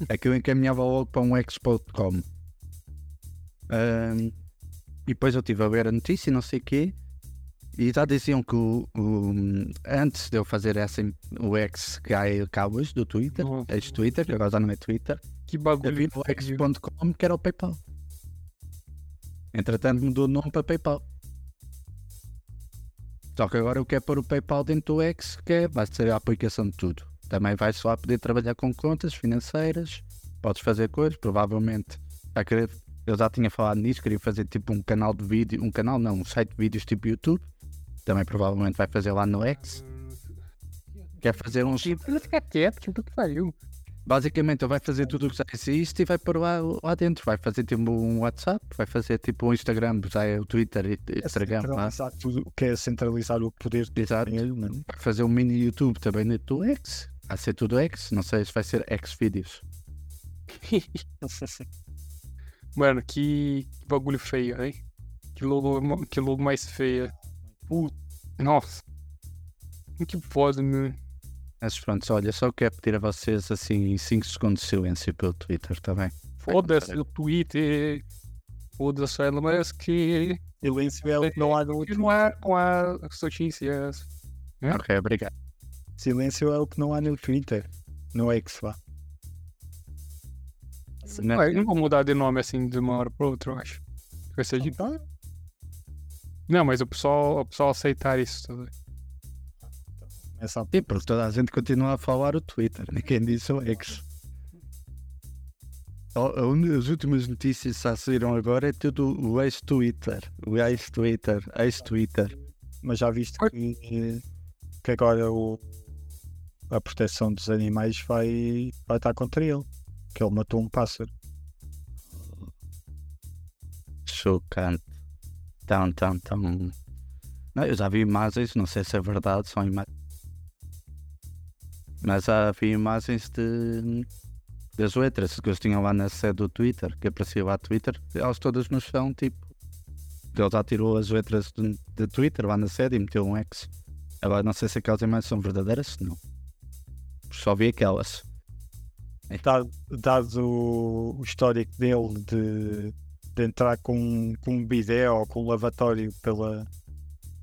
É que eu encaminhava logo para um X.com. Um, e depois eu estive a ver a notícia e não sei o quê. E já diziam que o, o, antes de eu fazer essa, o X que há cá hoje do Twitter, Nossa. ex-Twitter, que agora já não é Twitter, Que eu bagulho. vi no X.com que era o PayPal. Entretanto mudou o nome para PayPal. Só que agora eu quero pôr o PayPal dentro do X, que é, vai ser a aplicação de tudo. Também vais só poder trabalhar com contas financeiras, podes fazer coisas, provavelmente. vai querer- Eu já tinha falado nisso, queria fazer tipo um canal de vídeo, um canal não, um site de vídeos tipo YouTube. Também provavelmente vai fazer lá no X. Quer fazer uns. Ele fica quieto, puta que pariu. Basicamente, ele vai fazer tudo o que já existe e vai pôr lá, lá dentro. Vai fazer tipo um WhatsApp, vai fazer tipo um Instagram, já é o Twitter e É Instagram. lá. centralizar tudo, que é centralizar o poder Exato. dinheiro, não é? Vai fazer um mini YouTube também dentro do X. Vai ser tudo X. Não sei se vai ser X vídeos. *laughs* Mano, que, que bagulho feio, hein? Que logo, que logo mais feia. Puta. Nossa. Que foda, meu. Mas pronto, olha, só quero pedir a vocês assim 5 segundos de silêncio pelo Twitter, tá bem? Foda-se o Twitter. Foda-se o Elon Musk. Que Silêncio é o que não há no não há com as notícias. É? Ok, obrigado. Silêncio é o que não há no Twitter. No X, vá. Não- não vou mudar de nome assim de uma hora pra outra, eu acho. Vai ser de... Então, Não, mas o pessoal, o pessoal aceitar isso. ligado? começa a... Sim, porque toda a gente continua a falar o Twitter, ninguém disse o X. As últimas notícias que já saíram agora é tudo o ex-Twitter. O ex-Twitter, ex-Twitter. Mas já viste que, que agora o, a proteção dos animais vai, vai estar contra ele. Que ele matou um pássaro. Chocante. Tão, tão, tão. Não, eu já vi imagens, não sei se é verdade, são imagens. Mas já vi imagens de, das letras que eles tinham lá na sede do Twitter, que aparecia lá Twitter, elas todas no chão, tipo. Ele já tirou as letras de, de Twitter lá na sede e meteu um X. Agora não sei se aquelas imagens são verdadeiras, se não. Só vi aquelas. Dado, dado o, o histórico dele de, de entrar com, com um bidé ou com um lavatório pela,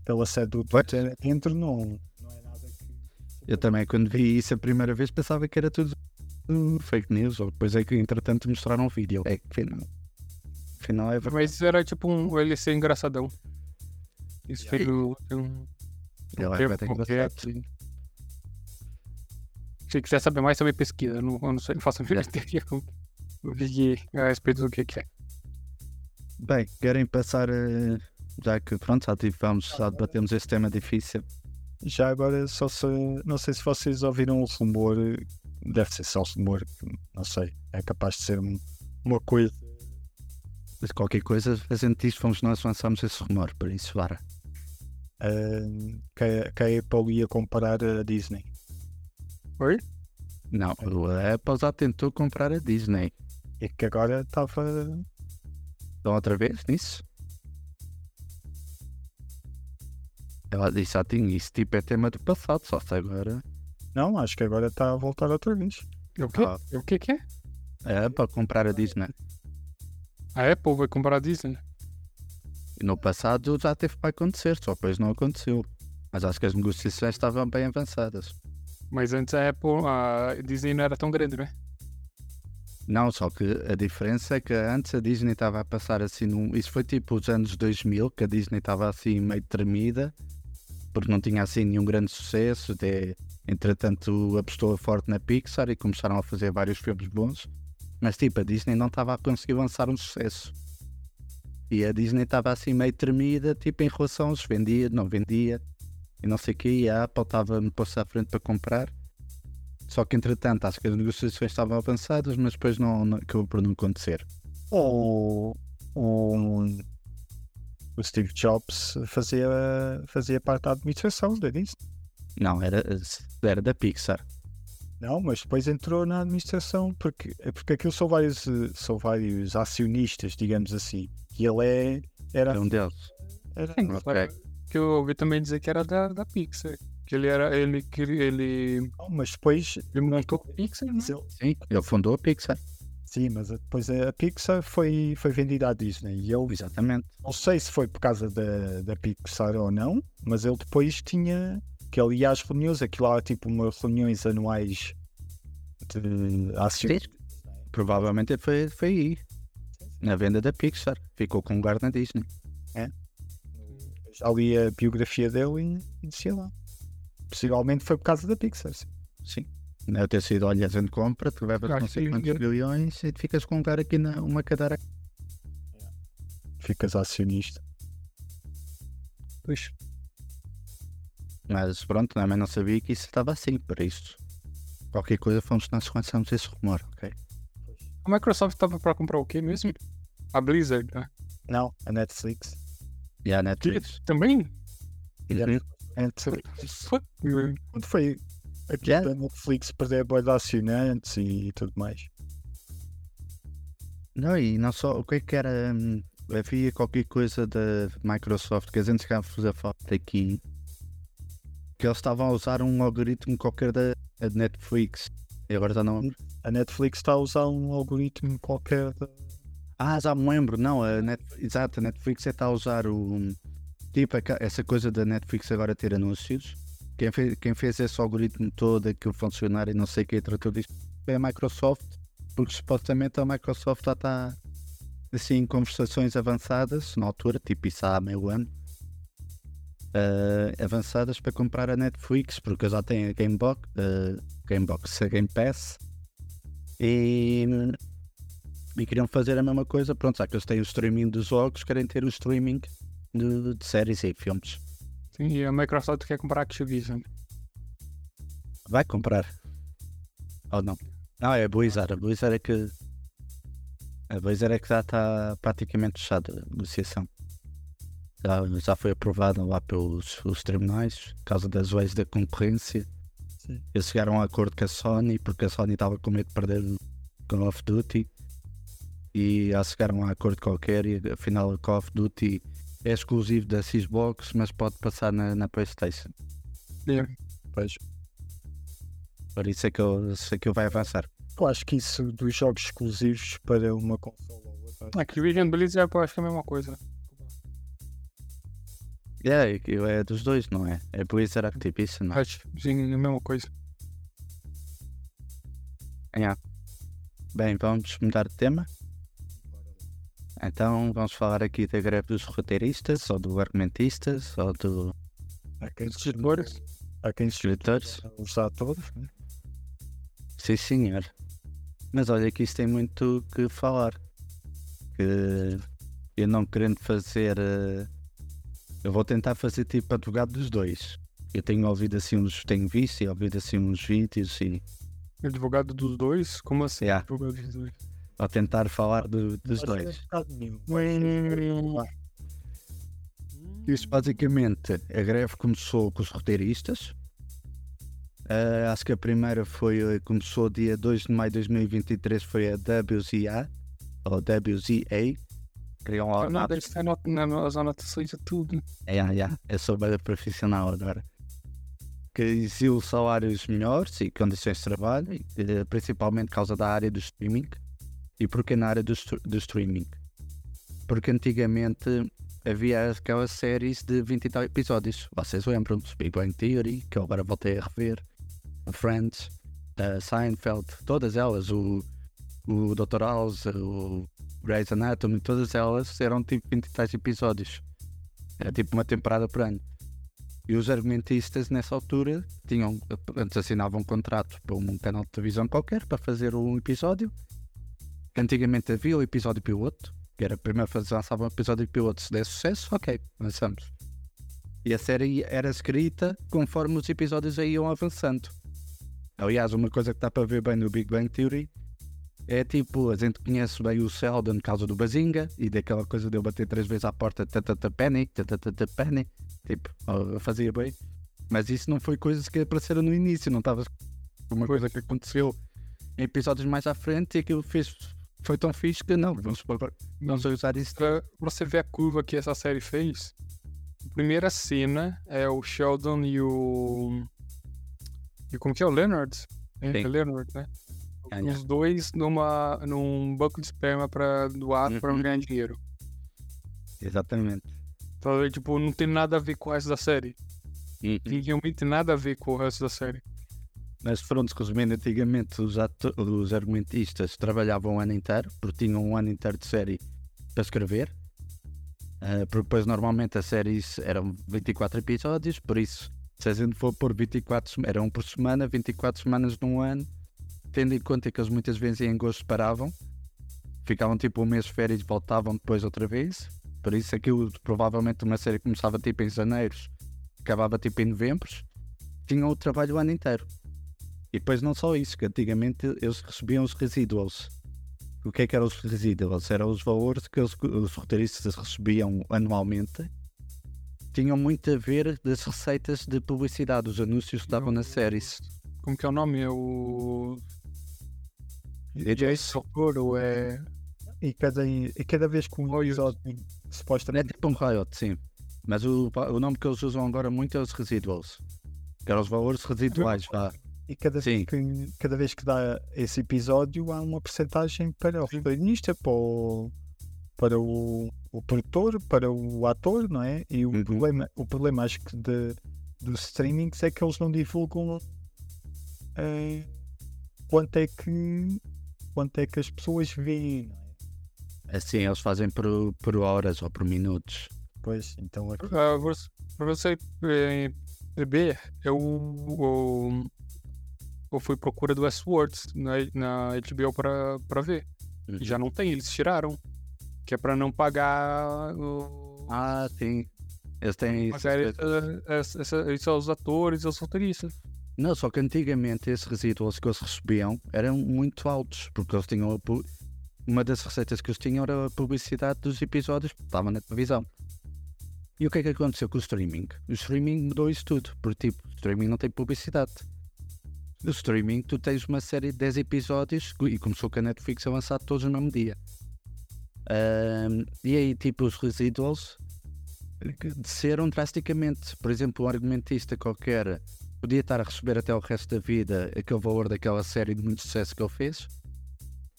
pela sede do Twitter, dentro não, não é nada que. Eu também, quando vi isso a primeira vez, pensava que era tudo fake news, ou depois é que entretanto mostraram um vídeo. É que afinal, afinal é verdade. Mas isso era tipo um ser engraçadão. Isso foi do. Um, Ele é qualquer, engraçado. assim. Se quiser saber mais, também pesquisa. Eu não, eu não, sei, não faço a mínima ideia com- o que que- a respeito do que, que é. Bem, querem passar, a- já que pronto, já tivemos, já debatemos este tema difícil. Já agora, só se, não sei se vocês ouviram o rumor, deve ser só rumor, não sei, é capaz de ser um- uma coisa. Mas qualquer coisa, a gente diz, fomos nós que lançámos esse rumor, por isso, vara. ah, que, a- que a Apple ia comparar a Disney. Oi? Não, a Apple já tentou comprar a Disney. E que agora estava. Então, outra vez nisso? Ela disse, já tinha isso, tipo, é tema do passado, só se agora Não, acho que agora está a voltar outra vez. O quê? Ah. O que que é? a Apple comprar a Disney. A Apple vai comprar a Disney. E no passado já teve para acontecer, só depois não aconteceu. Mas acho que as negociações estavam bem avançadas. Mas antes a Apple, a Disney não era tão grande, né? Não, só que a diferença é que antes a Disney estava a passar assim num. Isso foi tipo os anos 2000, que a Disney estava assim meio tremida, porque não tinha assim nenhum grande sucesso. De... Entretanto, apostou forte na Pixar e começaram a fazer vários filmes bons. Mas tipo, a Disney não estava a conseguir lançar um sucesso. E a Disney estava assim meio tremida, tipo em relação se vendia, não vendia e não sei o que. E a Apple estava me posto à frente para comprar. Só que entretanto acho que as negociações estavam avançadas, mas depois não, não acabou por não acontecer. O, o, o Steve Jobs fazia, fazia parte da administração da Disney. Não, era, era da Pixar. Não, mas depois entrou na administração, porque, é porque aquilo são vários, são vários acionistas, digamos assim. E ele é. Era. É um deles. era- Ok. Que eu ouvi também dizer que era da, da Pixar. Que ele era. Ele, que ele, Não, mas depois. ele montou a Pixar, né? Sim, ele fundou a Pixar. sim, mas depois a Pixar foi, foi vendida à Disney. E ele, Exatamente. não sei se foi por causa da, da Pixar ou não, mas ele depois tinha. Que ele ia às reuniões, aquilo lá tipo umas reuniões anuais de acionistas. Provavelmente foi, foi aí. Na venda da Pixar. Ficou com lugar na Disney. Já li a biografia dele e, e dizia lá. Possivelmente foi por causa da Pixar. sim. Sim. Deve ter sido, olha, a gente compra, tu levas não sei que- quantos bilhões e tu ficas com um lugar aqui na uma cadeira. Ficas acionista. Pois. Mas pronto, também não sabia que isso estava assim, para isso. Qualquer coisa fomos nós que lançamos esse rumor, ok? A Microsoft tava pra comprar o quê mesmo? A Blizzard, né? Não, a Netflix. E a Netflix. Também? Yeah. A Netflix. Fuck, man. Quando foi aqui Yeah. da Netflix perder boa de acionantes e tudo mais. Não, e não só, o que é que era? hum, Havia qualquer coisa da Microsoft que a gente chegava a fazer falta aqui. Que eles estavam a usar um algoritmo qualquer da Netflix. E agora já não. A Netflix está a usar um algoritmo qualquer. da- Ah, já me lembro, não, a Net... exato, a Netflix é está a usar o. Tipo, essa coisa da Netflix agora ter anúncios. Quem fez, quem fez esse algoritmo todo, aquilo funcionar e não sei o que, tratou disto, é a Microsoft, porque supostamente a Microsoft já está assim conversações avançadas, na altura, tipo isso há meio ano, eh, avançadas para comprar a Netflix, porque já tem a Gamebox, eh, Gamebox, a Game Pass, e e queriam fazer a mesma coisa, pronto, já que eles têm o streaming dos jogos, querem ter o streaming de, de séries e filmes. Sim, e a Microsoft quer comprar a Activision. Vai comprar. Ou não? Não, é a Blizzard. A Blizzard é que. A Blizzard é que já está praticamente fechada a negociação. Já, já foi aprovada lá pelos os tribunais, por causa das leis da concorrência. Sim. Eles chegaram a um acordo com a Sony, porque a Sony estava com medo de perder o Call of Duty. E já chegaram a um acordo qualquer e afinal o Call of Duty é exclusivo da Xbox, mas pode passar na, na Playstation. É. Pois. Por isso é que isso é que ele vai avançar. Eu acho que isso dos jogos exclusivos para uma consola ou outra. Activision e Blizzard eu acho que é a mesma coisa. É, aquilo é dos dois, não é? É Blizzard Activision, não é? Acho, sim, é a mesma coisa. Bem, vamos mudar de tema. Então vamos falar aqui da greve dos roteiristas, ou do argumentistas, ou do Há quem Escritores. há quem escritores. os atores. né? Sim, senhor. Mas olha que isto tem muito que falar. Que eu não querendo fazer. eh, Eu vou tentar fazer tipo advogado dos dois. Eu tenho ouvido assim uns. Tenho visto e ouvido assim uns vídeos e. Advogado dos dois? Como assim? Yeah. Advogado dos dois. Vou tentar falar do- dos dois. é nenhum. Isto basicamente, a greve começou com os roteiristas. Ah, acho que a primeira foi, começou dia 2 de maio de 2023, foi a WZA, ou WZA. Criam lá. Nada, isso é not- na- anotações de tudo. É, é, é, eu sou bem profissional agora. Que exigiu salários melhores e condições de trabalho, eh, principalmente por causa da área do streaming. E porquê na área do, do streaming? Porque antigamente havia aquelas séries de 20 e tal episódios. Vocês lembram-se? Big Bang Theory, que eu agora voltei a rever. Friends, a Seinfeld, todas elas, o, o Dr. House, o Grey's Anatomy, todas elas eram tipo 20 e tais episódios. Era tipo uma temporada por ano. E os argumentistas nessa altura tinham, antes assinavam um contrato para um canal de televisão qualquer para fazer um episódio. Antigamente havia o episódio piloto, que era primeiro fazer, lançava um episódio piloto, se der sucesso, ok, lançamos. E a série era escrita conforme os episódios iam avançando. Aliás, uma coisa que dá para ver bem no Big Bang Theory é tipo, a gente conhece bem o Sheldon por causa do Bazinga e daquela coisa de eu bater três vezes à porta, tatata penny, tatata penny, tipo, fazia bem. Mas isso não foi coisas que apareceram no início, não estava uma coisa que aconteceu em episódios mais à frente e aquilo fez, foi tão fixe que não, vamos, vamos usar isso. Pra você ver a curva que essa série fez, a primeira cena é o Sheldon e o. E como que é? O Leonard? É, Sim. é Leonard, né? Ah, Os dois numa, num banco de esperma pra doar pra Uhum. ganhar dinheiro. Exatamente. Então, tipo, não tem nada a ver com o resto da série. Uhum. Tem realmente nada a ver com o resto da série. Mas pronto, resumindo, antigamente os, os argumentistas trabalhavam um ano inteiro, porque tinham um ano inteiro de série para escrever. Ah, porque depois normalmente as séries eram 24 episódios, por isso se a gente for por 24 sema- era um por semana, 24 semanas num ano, tendo em conta que eles muitas vezes em agosto paravam, ficavam tipo um mês de férias e voltavam depois outra vez. Por isso aquilo provavelmente uma série começava tipo em janeiro, acabava tipo em novembro, tinham o trabalho o ano inteiro. E depois não só isso, que antigamente eles recebiam os residuals. O que é que eram os residuals? Eram os valores que os, os roteiristas recebiam anualmente. Tinham muito a ver das receitas de publicidade, os anúncios que davam nas séries. Como que é o nome? É o. É Socorro ou é. E cada, e cada vez que um episódio É supostamente tipo um riot, sim. Mas o, o nome que eles usam agora muito é os residuals. Que eram os valores residuais, vá. E cada Sim. vez, que, cada vez que dá esse episódio há uma porcentagem para o protagonista, para o, para o, o produtor, para o ator, não é? E o, Uhum. problema, o problema acho que de, dos streamings é que eles não divulgam eh, quanto é que quanto é que as pessoas veem, não é? Assim, eles fazem por, por horas ou por minutos. Pois, então aqui, Ah, você- Pra você perceber, eu, eu, eu fui procura do Westworld na, na HBO pra, pra ver. Uhum. E já não tem, eles tiraram. Que é pra não pagar o. Ah, sim. Eles têm isso. essa, essa, essa, isso aos atores e aos roteiristas. Não, só que antigamente esses residuals que eles recebiam eram muito altos, porque eles tinham uma das receitas que eles tinham era a publicidade dos episódios que estavam na televisão. E o que é que aconteceu com o streaming? O streaming mudou isso tudo, porque tipo, o streaming não tem publicidade. No streaming tu tens uma série de 10 episódios e começou com a Netflix a lançar todos no mesmo dia. Ahm, e aí tipo os residuals que desceram drasticamente. Por exemplo, um argumentista qualquer podia estar a receber até o resto da vida aquele valor daquela série de muito sucesso que ele fez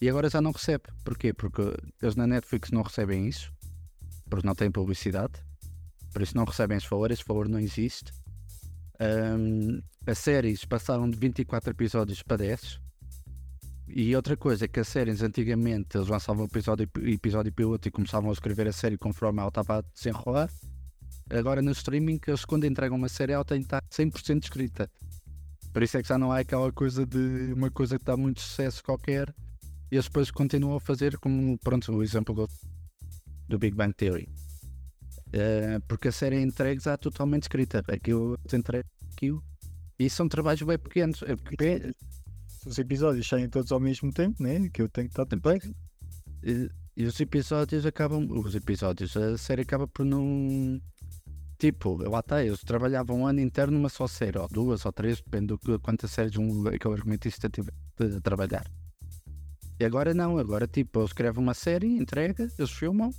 e agora já não recebe. Porquê? Porque eles na Netflix não recebem isso, porque não têm publicidade, por isso não recebem esse valor, esse valor não existe. Ahm, as séries passaram de 24 episódios para 10. E outra coisa é que as séries antigamente eles lançavam episódio, episódio piloto e começavam a escrever a série conforme ela estava a desenrolar. Agora no streaming, eles quando entregam uma série, ela tem que estar 100% escrita. Por isso é que já não há aquela coisa de uma coisa que dá muito sucesso qualquer e eles depois continuam a fazer como, pronto, o exemplo do Big Bang Theory. Eh, porque a série é entregue já totalmente escrita. Aquilo, eles entregam aquilo. E são trabalhos bem pequenos. É os episódios saem todos ao mesmo tempo, né? Que eu tenho que estar também. E, e os episódios acabam. Os episódios, a série acaba por não. Tipo, lá está, eles trabalhavam um ano inteiro numa só série, ou duas ou três, depende que quantas séries um, aquele argumentista tiver de trabalhar. E agora não, agora tipo, eles escrevem uma série, entrega, eles filmam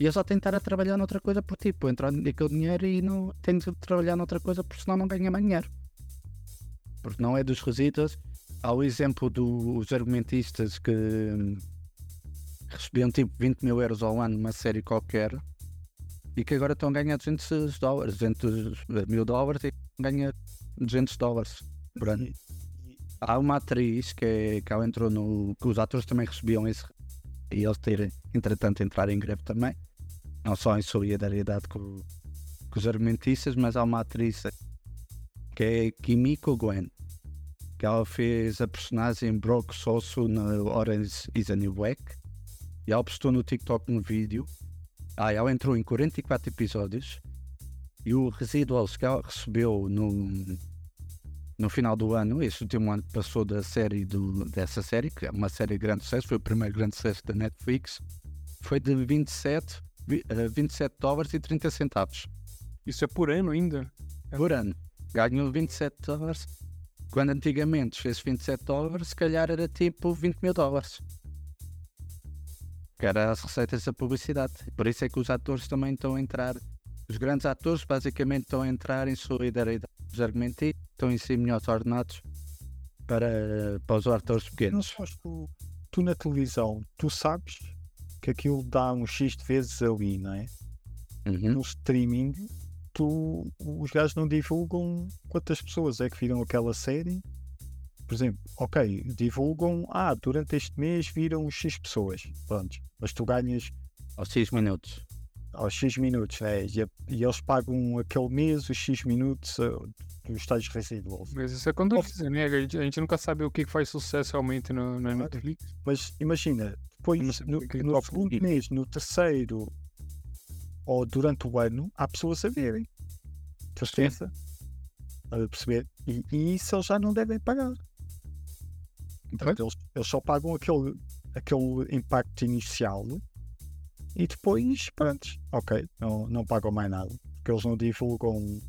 e eles só tentar a trabalhar noutra coisa por tipo, entrar naquele dinheiro e não tem de trabalhar noutra coisa porque senão não ganha mais dinheiro. Porque não é dos resíduos. Há o exemplo dos argumentistas que hum, recebiam tipo 20 mil euros ao ano numa série qualquer e que agora estão a ganhar 200 dólares, 200 mil dólares e ganha 200 dólares por ano. Há uma atriz que, é- que ela entrou no. que os atores também recebiam esse. e eles terem, entretanto, entrar em greve também. Não só em solidariedade com, com os argumentistas, mas há uma atriz que é Kimiko Gwen, que ela fez a personagem Brock Sosso no Orange is a New Black e ela postou no TikTok um vídeo. Ah, ela entrou em 44 episódios e o residuals que ela recebeu no, no final do ano, este último ano que passou da série do, dessa série, que é uma série de grande sucesso, foi o primeiro grande sucesso da Netflix, foi de 27, vi- eh, 27 dólares e 30 centavos Isso é por ano ainda. por ano. Ganhou 27 dólares Quando antigamente fez 27 dólares, se calhar era tipo 20 mil dólares. Que era as receitas da publicidade. Por isso é que os atores também estão a entrar. Os grandes atores basicamente estão a entrar em solidariedade com os argumentistas, estão a ser melhores ordenados para, para os atores Não pequenos. sabes tu, tu na televisão, tu sabes que aquilo dá um X de vezes ali, não é? Uhum. No streaming, tu, os gajos não divulgam quantas pessoas é que viram aquela série. Por exemplo, ok, divulgam, ah, durante este mês viram X pessoas, pronto, mas tu ganhas Aos 6 minutos. aos X minutos, é, e, e eles pagam aquele mês os X minutos dos tais residuals. Mas isso é quando dizem, né? A gente, a gente nunca sabe o que faz sucesso realmente na Netflix. Mas imagina, depois no, no segundo mês, no terceiro ou durante o ano, há pessoas a verem. Certeza? A perceber? E, e isso eles já não devem pagar. Portanto, eles, eles só pagam aquele, aquele impacto inicial e depois, pronto, ok, não, não pagam mais nada. Porque eles não divulgam,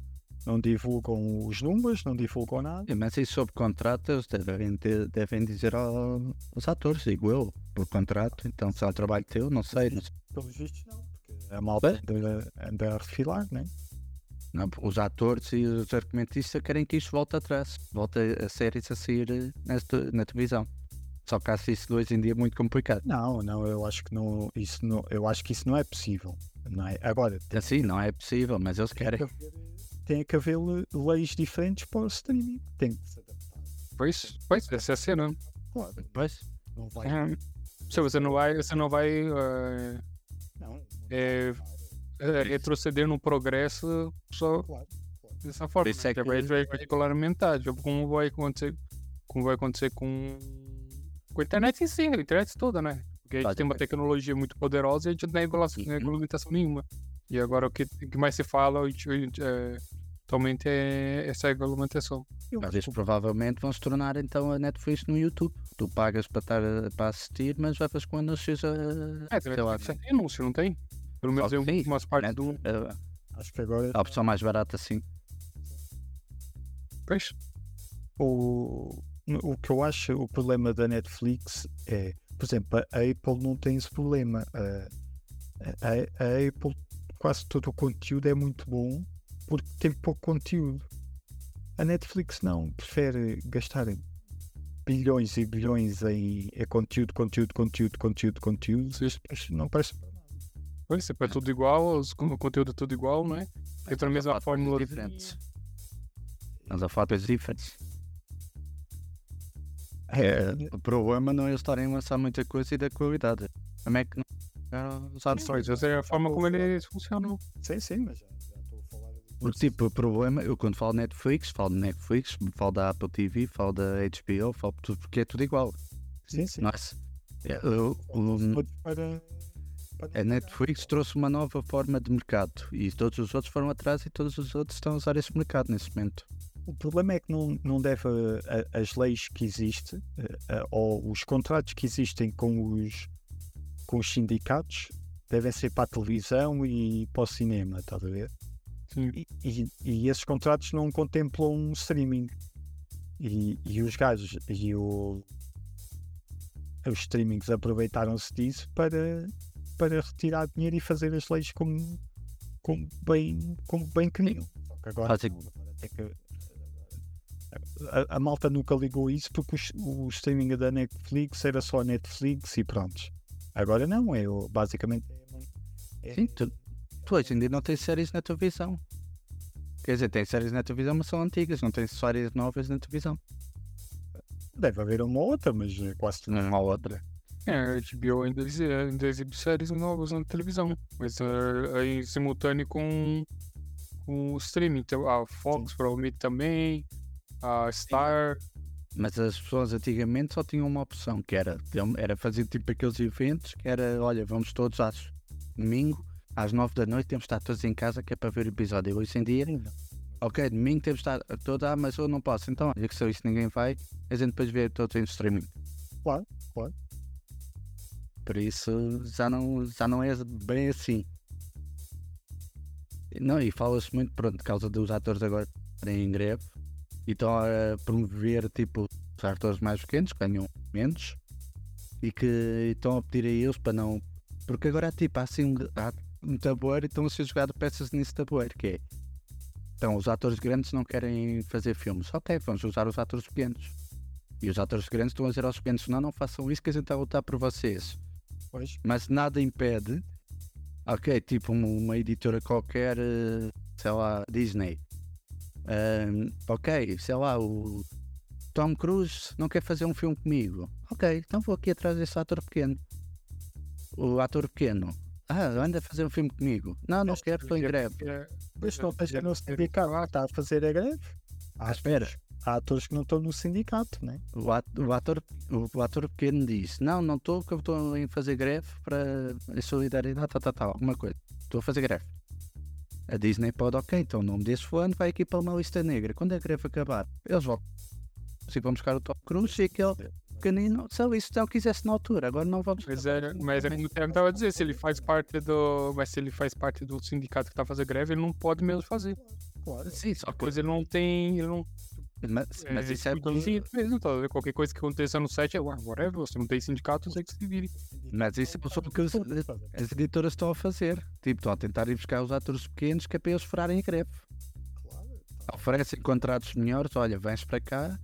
não divulgam os números, não divulgam nada. Mas isso sobre contrato, eles devem, ter- devem dizer ao- aos atores, digo eu, por contrato. Então, se é um trabalho teu, não sei. Sei. Pelos vistos, não, porque a malta Bem. anda, anda a refilar, né? Não, os atores e os argumentistas querem que isto volte atrás. Volte a, séries a sair eh, nesta, na televisão. Só que acho isso hoje em dia muito complicado. Não, não, eu acho que não, isso não, eu acho que isso não é possível, não é? Agora tem Assim, não é possível, mas eles que querem. haver, tem que haver le- leis diferentes para o streaming, tem que se adaptar. Pois, pois, essa é a cena. Claro, Pois, não vai, É. Se você não vai, você não vai eh, não, é, eh, retroceder no progresso só claro, claro. dessa forma. Isso é né? que- vai, vai regulamentar, tipo, como vai acontecer, como vai acontecer com, com a internet em si, a internet toda, né? Porque a gente tem uma tecnologia muito poderosa e a gente não tem Uhum. regulamentação nenhuma. E agora o que, que mais se fala é, atualmente é essa regulamentação. Eu mas eles provavelmente vão se tornar então a Netflix no YouTube. Tu pagas para, estar, a- para assistir, mas levas com anúncios a. É, sei lá, tem anúncio, não tem? Pelo menos que sim, umas partes né? do. a, acho que agora a opção mais barata, sim. Pois, o, o que eu acho o problema da Netflix é, por exemplo, a Apple não tem esse problema. A, a- a Apple, quase todo o conteúdo é muito bom porque tem pouco conteúdo. A Netflix não, prefere gastar bilhões e bilhões em, em conteúdo, conteúdo, conteúdo, conteúdo, conteúdo. Não parece. pois é tudo igual, o conteúdo é tudo igual, né? Entra a mesma Fotos fórmula. diferentes. Mas a foto é diferente. É, O problema não é eles estarem a lançar muita coisa e da qualidade. Como é que não os atores? Essa é a forma como eles funcionam. sim, sim, mas já, já estou a falar. Porque, tipo, o problema, eu quando falo Netflix, falo de Netflix, falo da Apple TV, falo da HBO, falo de tudo, porque é tudo igual. Sim, sim. Nossa, é, eu- Todos para, para a Netflix trouxe uma nova forma de mercado e todos os outros foram atrás e todos os outros estão a usar esse mercado nesse momento. O problema é que não, não deve a- a- as leis que existem a- a- ou os contratos que existem com os, com os sindicatos devem ser para a televisão e para o cinema, estás a ver? E, e- e esses contratos não contemplam streaming. E, e os gajos e o, os streamings aproveitaram-se disso para, para retirar dinheiro e fazer as leis como, como, bem, como bem queriam. Agora, agora que- a, a malta nunca ligou isso porque os- o, streaming da Netflix era só Netflix e pronto. Agora não, o- basicamente é, é- Sim, tu, tu hoje em dia não tens séries na televisão. Quer dizer, tem séries na televisão, mas são antigas, não tens séries novas na televisão. deve haver uma ou outra, mas é quase tudo. Uma ou outra. É, a HBO ainda, exi- ainda exibe séries novas na televisão, mas eh, aí em simultâneo com, com o streaming. Então, a Fox provavelmente também, a Star. Mas as pessoas antigamente só tinham uma opção, que era, era fazer tipo aqueles eventos, que era, olha, vamos todos às domingo, às nove da noite, temos de estar todos em casa, que é para ver o episódio. Hoje em dia, ok, domingo temos de estar todos, ah, mas eu não posso, então, olha que se isso ninguém vai, a gente depois vê todos em streaming. Claro, claro. Por isso já não, já não é bem assim. Não, e fala-se muito, pronto, por causa dos atores agora em greve, E estão a promover tipo os atores mais pequenos, que ganham menos, e que estão a pedir a eles para não. Porque agora tipo, há assim um, há um tabuleiro e estão a ser jogadas peças nesse tabuleiro, que é. Então, os atores grandes não querem fazer filmes. Ok, vamos usar os atores pequenos. E os atores grandes estão a dizer aos pequenos: não, não façam isso, que a gente está a lutar por vocês. Pois. Mas nada impede. Ok, tipo uma, uma editora qualquer, eh, sei lá, Disney. Ahm, ok, sei lá, o Tom Cruise não quer fazer um filme comigo. Ok, então vou aqui atrás desse ator pequeno. O ator pequeno. Ah, anda a fazer um filme comigo. Não, não quero, estou em greve. Mas não tens que no sindicato ah, está a fazer a greve. Ah, espera. Há atores que não estão no sindicato, né? O at- o ator, o, ator pequeno diz: Não, não estou, porque eu estou em fazer greve para em solidariedade, tal, tal, tal, alguma coisa. Estou a fazer greve. A Disney pode, ok, então o nome desse fulano vai aqui para uma lista negra. Quando a greve acabar, eles vão. Se vão buscar o Tom Cruise e aquele pequenino, só isso não quisesse na altura, agora não vamos. Mas é, mas é como o estava a dizer, se ele faz parte do. Mas se ele faz parte do sindicato que está fazendo greve, ele não pode mesmo fazer. Claro. Sim, só que. Pois ele não tem. Ele não, Mas, mas isso é. então, sim, mesmo, tá? Qualquer coisa que aconteça no site é, ué, whatever, você não tem sindicato, você que se vire. Mas isso é só porque os- as editoras estão a fazer. Tipo, estão a tentar ir buscar os atores pequenos que é para eles furarem a greve. Oferecem contratos melhores, olha, vens para cá,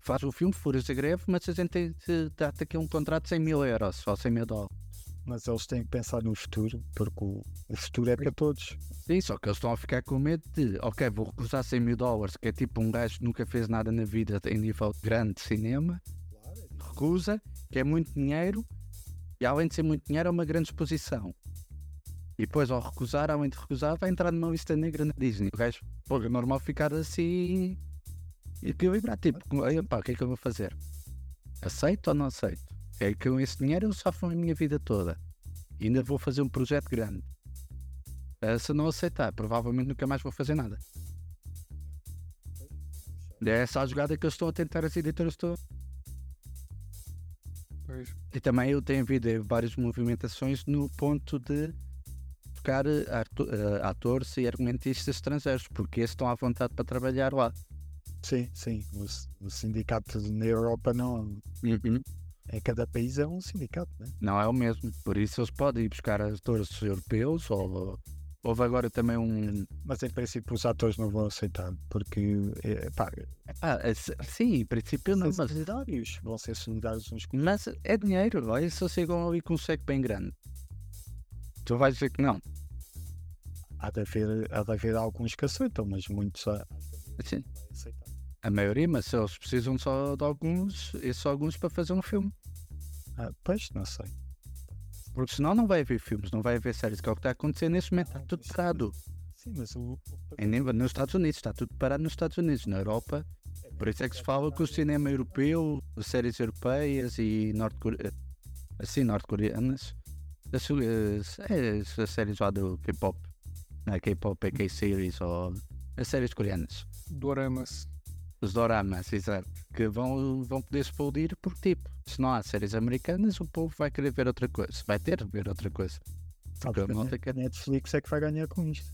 faz o filme, furas a greve, mas a gente dar-te aqui um contrato de 100 mil euros, só 100 mil dólares. Mas eles têm que pensar no futuro, porque o, o futuro é para todos. Sim, só que eles estão a ficar com medo de, ok, vou recusar 100 mil dólares, que é tipo um gajo que nunca fez nada na vida em nível grande de cinema, recusa, que é muito dinheiro, e além de ser muito dinheiro, é uma grande exposição. E depois, ao recusar, além de recusar, vai entrar numa lista negra na Disney. O gajo, pô, é normal ficar assim equilibrado. Tipo, "Ei, pá, o que é que eu vou fazer? Aceito ou não aceito? É que com esse dinheiro eu sofro a minha vida toda. E ainda vou fazer um projeto grande. Eh, Se não aceitar, provavelmente nunca mais vou fazer nada. É essa a jogada que eles estão a tentar, as editoras estão. Pois. E também eu tenho havido várias movimentações no ponto de buscar eh, eh, atores e argumentistas estrangeiros, porque esses estão à vontade para trabalhar lá. Sim, sim. O, o sindicato na Europa não. Em cada país é um sindicato, né? Não é o mesmo. Por isso eles podem ir buscar atores europeus ou houve agora também um. Mas em princípio os atores não vão aceitar, porque é, pá, Ah, é- sim, em princípio não, mas, solidários, vão ser solidários uns com mas é dinheiro. Olha, se chegam ali com um cheque bem grande, tu vais dizer que não. há de haver, há de haver alguns que aceitam, mas muitos há- Assim, vai aceitar. A maioria, mas se eles precisam só de alguns, esses alguns para fazer um filme. Ah, pois, não sei. Porque senão não vai haver filmes, não vai haver séries, que é o que está a acontecer neste momento, está tudo parado. Sim, mas o, Em nos Estados Unidos, está tudo parado nos Estados Unidos, na Europa. Por isso é que se fala que o cinema europeu, as séries europeias e norte assim, norte-coreanas, as, as, as séries lá do K-pop, não é K-pop, é K-series ou as séries coreanas, Doramas. Os doramas, exato, que vão, vão poder explodir porque, tipo, se não há séries americanas, o povo vai querer ver outra coisa, vai ter de ver outra coisa. sabes a que a quer- a Netflix é que vai ganhar com isto.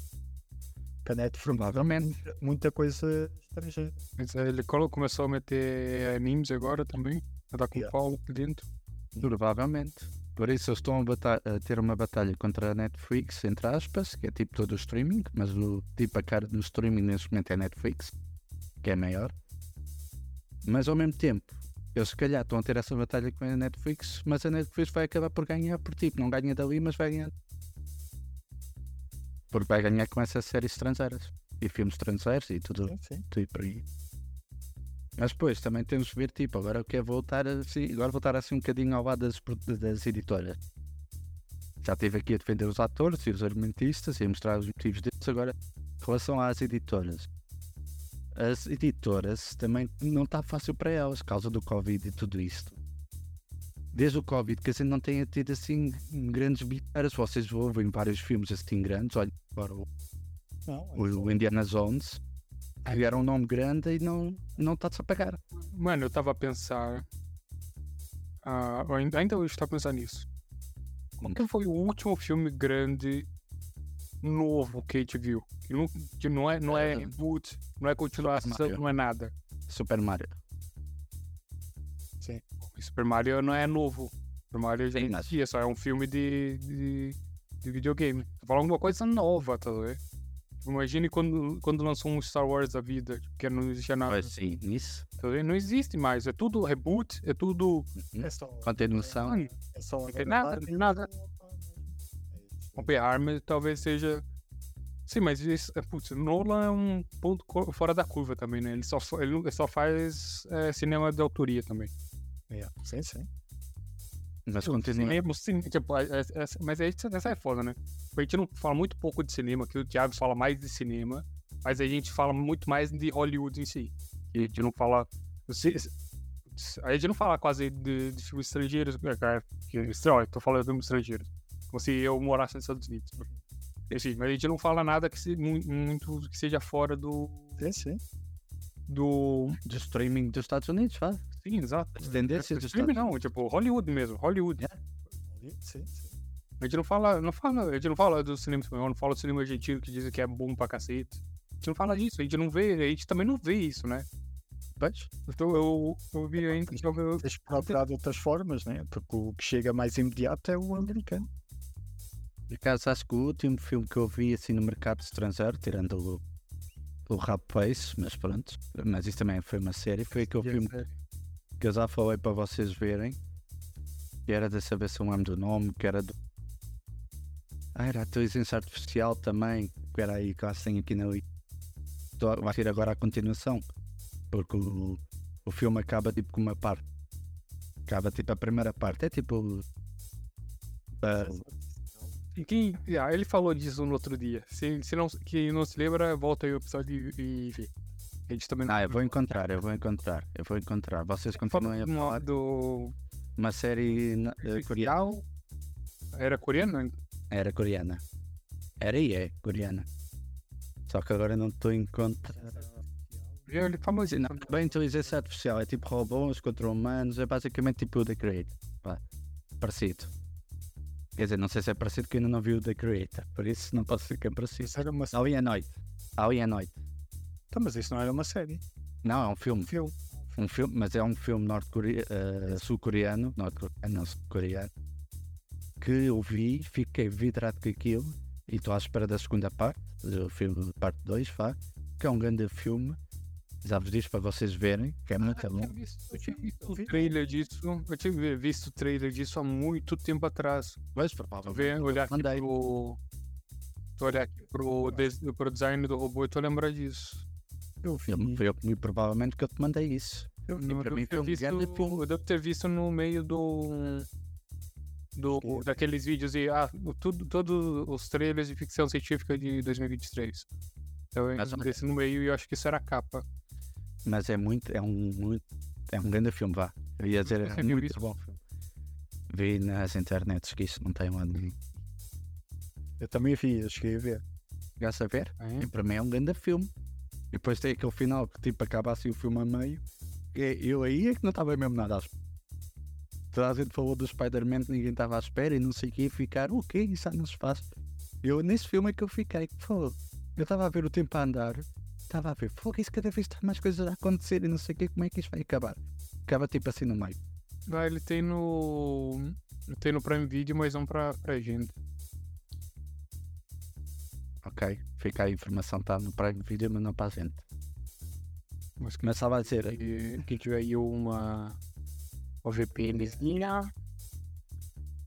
Que a Netflix Provavelmente. muita coisa estrangeira. Mas é, ele começou a meter animes agora também. A dar com Yeah. pau aqui dentro. Provavelmente. Por isso eles estão a, a ter uma batalha contra a Netflix, entre aspas, que é tipo todo o streaming, mas o tipo a cara do streaming neste momento é Netflix, que é maior. Mas ao mesmo tempo, eles se calhar estão a ter essa batalha com a Netflix, mas a Netflix vai acabar por ganhar por tipo, não ganha dali, mas vai ganhar. Porque vai ganhar com essas séries estrangeiras e filmes estrangeiros e tudo, Sim, sim. tudo por aí. Mas depois também temos que ver, tipo, agora eu quero voltar assim, agora voltar assim um bocadinho ao lado das, das editoras. Já estive aqui a defender os atores e os argumentistas e a mostrar os motivos deles. Agora, em relação às editoras, as editoras também não está fácil para elas, por causa do Covid e tudo isto. Desde o Covid que a gente não tenha tido assim grandes bilheteiras. Vocês ouvem vários filmes assim grandes, olha, agora o Não, o, Indiana Jones criaram um nome grande e não não está-se a pagar. Mano, eu tava a pensar. Eu ainda, hoje tava pensando nisso. Qual que foi o último filme grande novo que a gente viu. Que não, que não é, não é É. reboot, não é continuação, não é nada. Super Mario. Sim. Super Mario não é novo. Super Mario já Sim, mas- existia, só é um filme de, de, de videogame. Tô falando alguma coisa nova, tá vendo? Imagine quando, quando lançou um Star Wars da vida, tipo, que não existia nada. Pois sim, isso. Tá vendo? Não existe mais. É tudo reboot, é tudo. É só. Continuação. É só Não tem nada, tem nada. Oppenheimer talvez seja. Sim, mas isso, é, putz, Nolan é um ponto fora da curva também, né? Ele só, ele só faz é, cinema de autoria também. É, Sim, sim. Mas continua. Cinema, sim, tipo, é- é- é- mas aí essa é foda, né? A gente não fala muito pouco de cinema, que o Thiago fala mais de cinema, mas a gente fala muito mais de Hollywood em si. E a gente não fala. A gente não fala quase de, de filmes estrangeiros, né, cara? Que, eu tô falando de filmes estrangeiros. Como se eu morasse nos Estados Unidos. Enfim, mas a gente não fala nada que se, mu- muito que seja fora do. Sim, sim. do. Do streaming dos Estados Unidos, faz. Sim, exato. As tendências dos Filme Estados não, tipo, Hollywood mesmo, Hollywood. Sim, sim. A gente não fala, não fala, a gente não fala do cinema espanhol, não fala do cinema argentino que dizem que é bom pra cacete. A gente não fala disso, a gente não vê, a gente também não vê isso, né? Pois. Então eu, eu vi ainda. Eu, eu, Tens que procurar de outras formas, né? Porque o que chega mais imediato é o americano. Por acaso, acho que o último filme que eu vi assim no mercado estrangeiro, tirando o, o Rap Face, mas pronto, mas isso também foi uma série, foi aquele filme que eu já falei para vocês verem, que era de saber se eu lembro do nome, que era do. Ah, era a inteligência artificial também, que era aí que eu que aqui na li- Tô- Vai ser agora a continuação, porque o, o filme acaba tipo com uma parte. Acaba tipo a primeira parte, é tipo. ah, E quem, ah, ele falou disso no outro dia. Se, se não, quem não se lembra, volta aí o episódio e, e vê. A gente também não. Ah, eu vou encontrar, eu vou encontrar, eu vou encontrar. Vocês continuem a falar. do. Uma série eh, coreana. Era coreano? Era coreana. Era e é coreana. Só que agora não estou em conta. Ele falou Sim, não, bem inteligência artificial, é tipo robôs contra humanos, é basicamente tipo o The. Pá, parecido. Quer dizer, não sei se é parecido eu ainda não vi o The Creator, por isso não posso ser que é parecido. Isso era uma série. À noite. Ali à noite. Então, mas isso não era uma série. Não, é um filme. Filme. Um filme, mas é um filme norte-coreano, sul-coreano, norte-coreano, não sul-coreano, que eu vi, fiquei vidrado com aquilo e estou à espera da segunda parte, do filme parte 2, vá, que é um grande filme, já vos disse para vocês verem, que é muito Eu bom. tinha visto, eu tinha visto o trailer disso. Eu tinha visto o trailer disso há muito tempo atrás. Mas provavelmente. vendo, olhar aqui Mandei. pro. Tô olhar aqui pro, des- pro design do robô e tô lembrando disso. Eu vi. Eu, foi eu, muito provavelmente que eu te mandei isso. Eu vi. Eu, mim devo foi ter um visto, grande filme. eu devo ter visto no meio do. do daqueles vídeos e ah, tudo, todos os trailers de ficção científica de 2023. Então, eu desse no meio e eu acho que isso era a capa. Mas é muito, é um, muito, é um grande filme, vá. Eu ia dizer, é sempre muito bom filme. Vi nas internets que isso não tem lá nenhum. Eu também vi, eu cheguei a ver. Chegaste a ver? É. E para mim é um grande filme. E depois tem aquele final que tipo acaba assim o filme a meio. Que eu aí é que não estava mesmo nada à espera. Toda a gente falou do Spider-Man que ninguém estava à espera e não sei o que, e ficar, o que Isso não se faz. Eu nesse filme é que eu fiquei, pô, eu estava a ver o tempo a andar, estava a ver, pô, isso cada vez está mais coisas a acontecer e não sei o que, como é que isto vai acabar? Acaba tipo assim no meio. Ah, ele tem no. Tem no Prime Video, mas não pra, pra gente. Ok, fica a informação, está no Prime Video, mas não para a gente. Mas que estava a dizer, que, que tiver aí uma. Uma VPNzinha.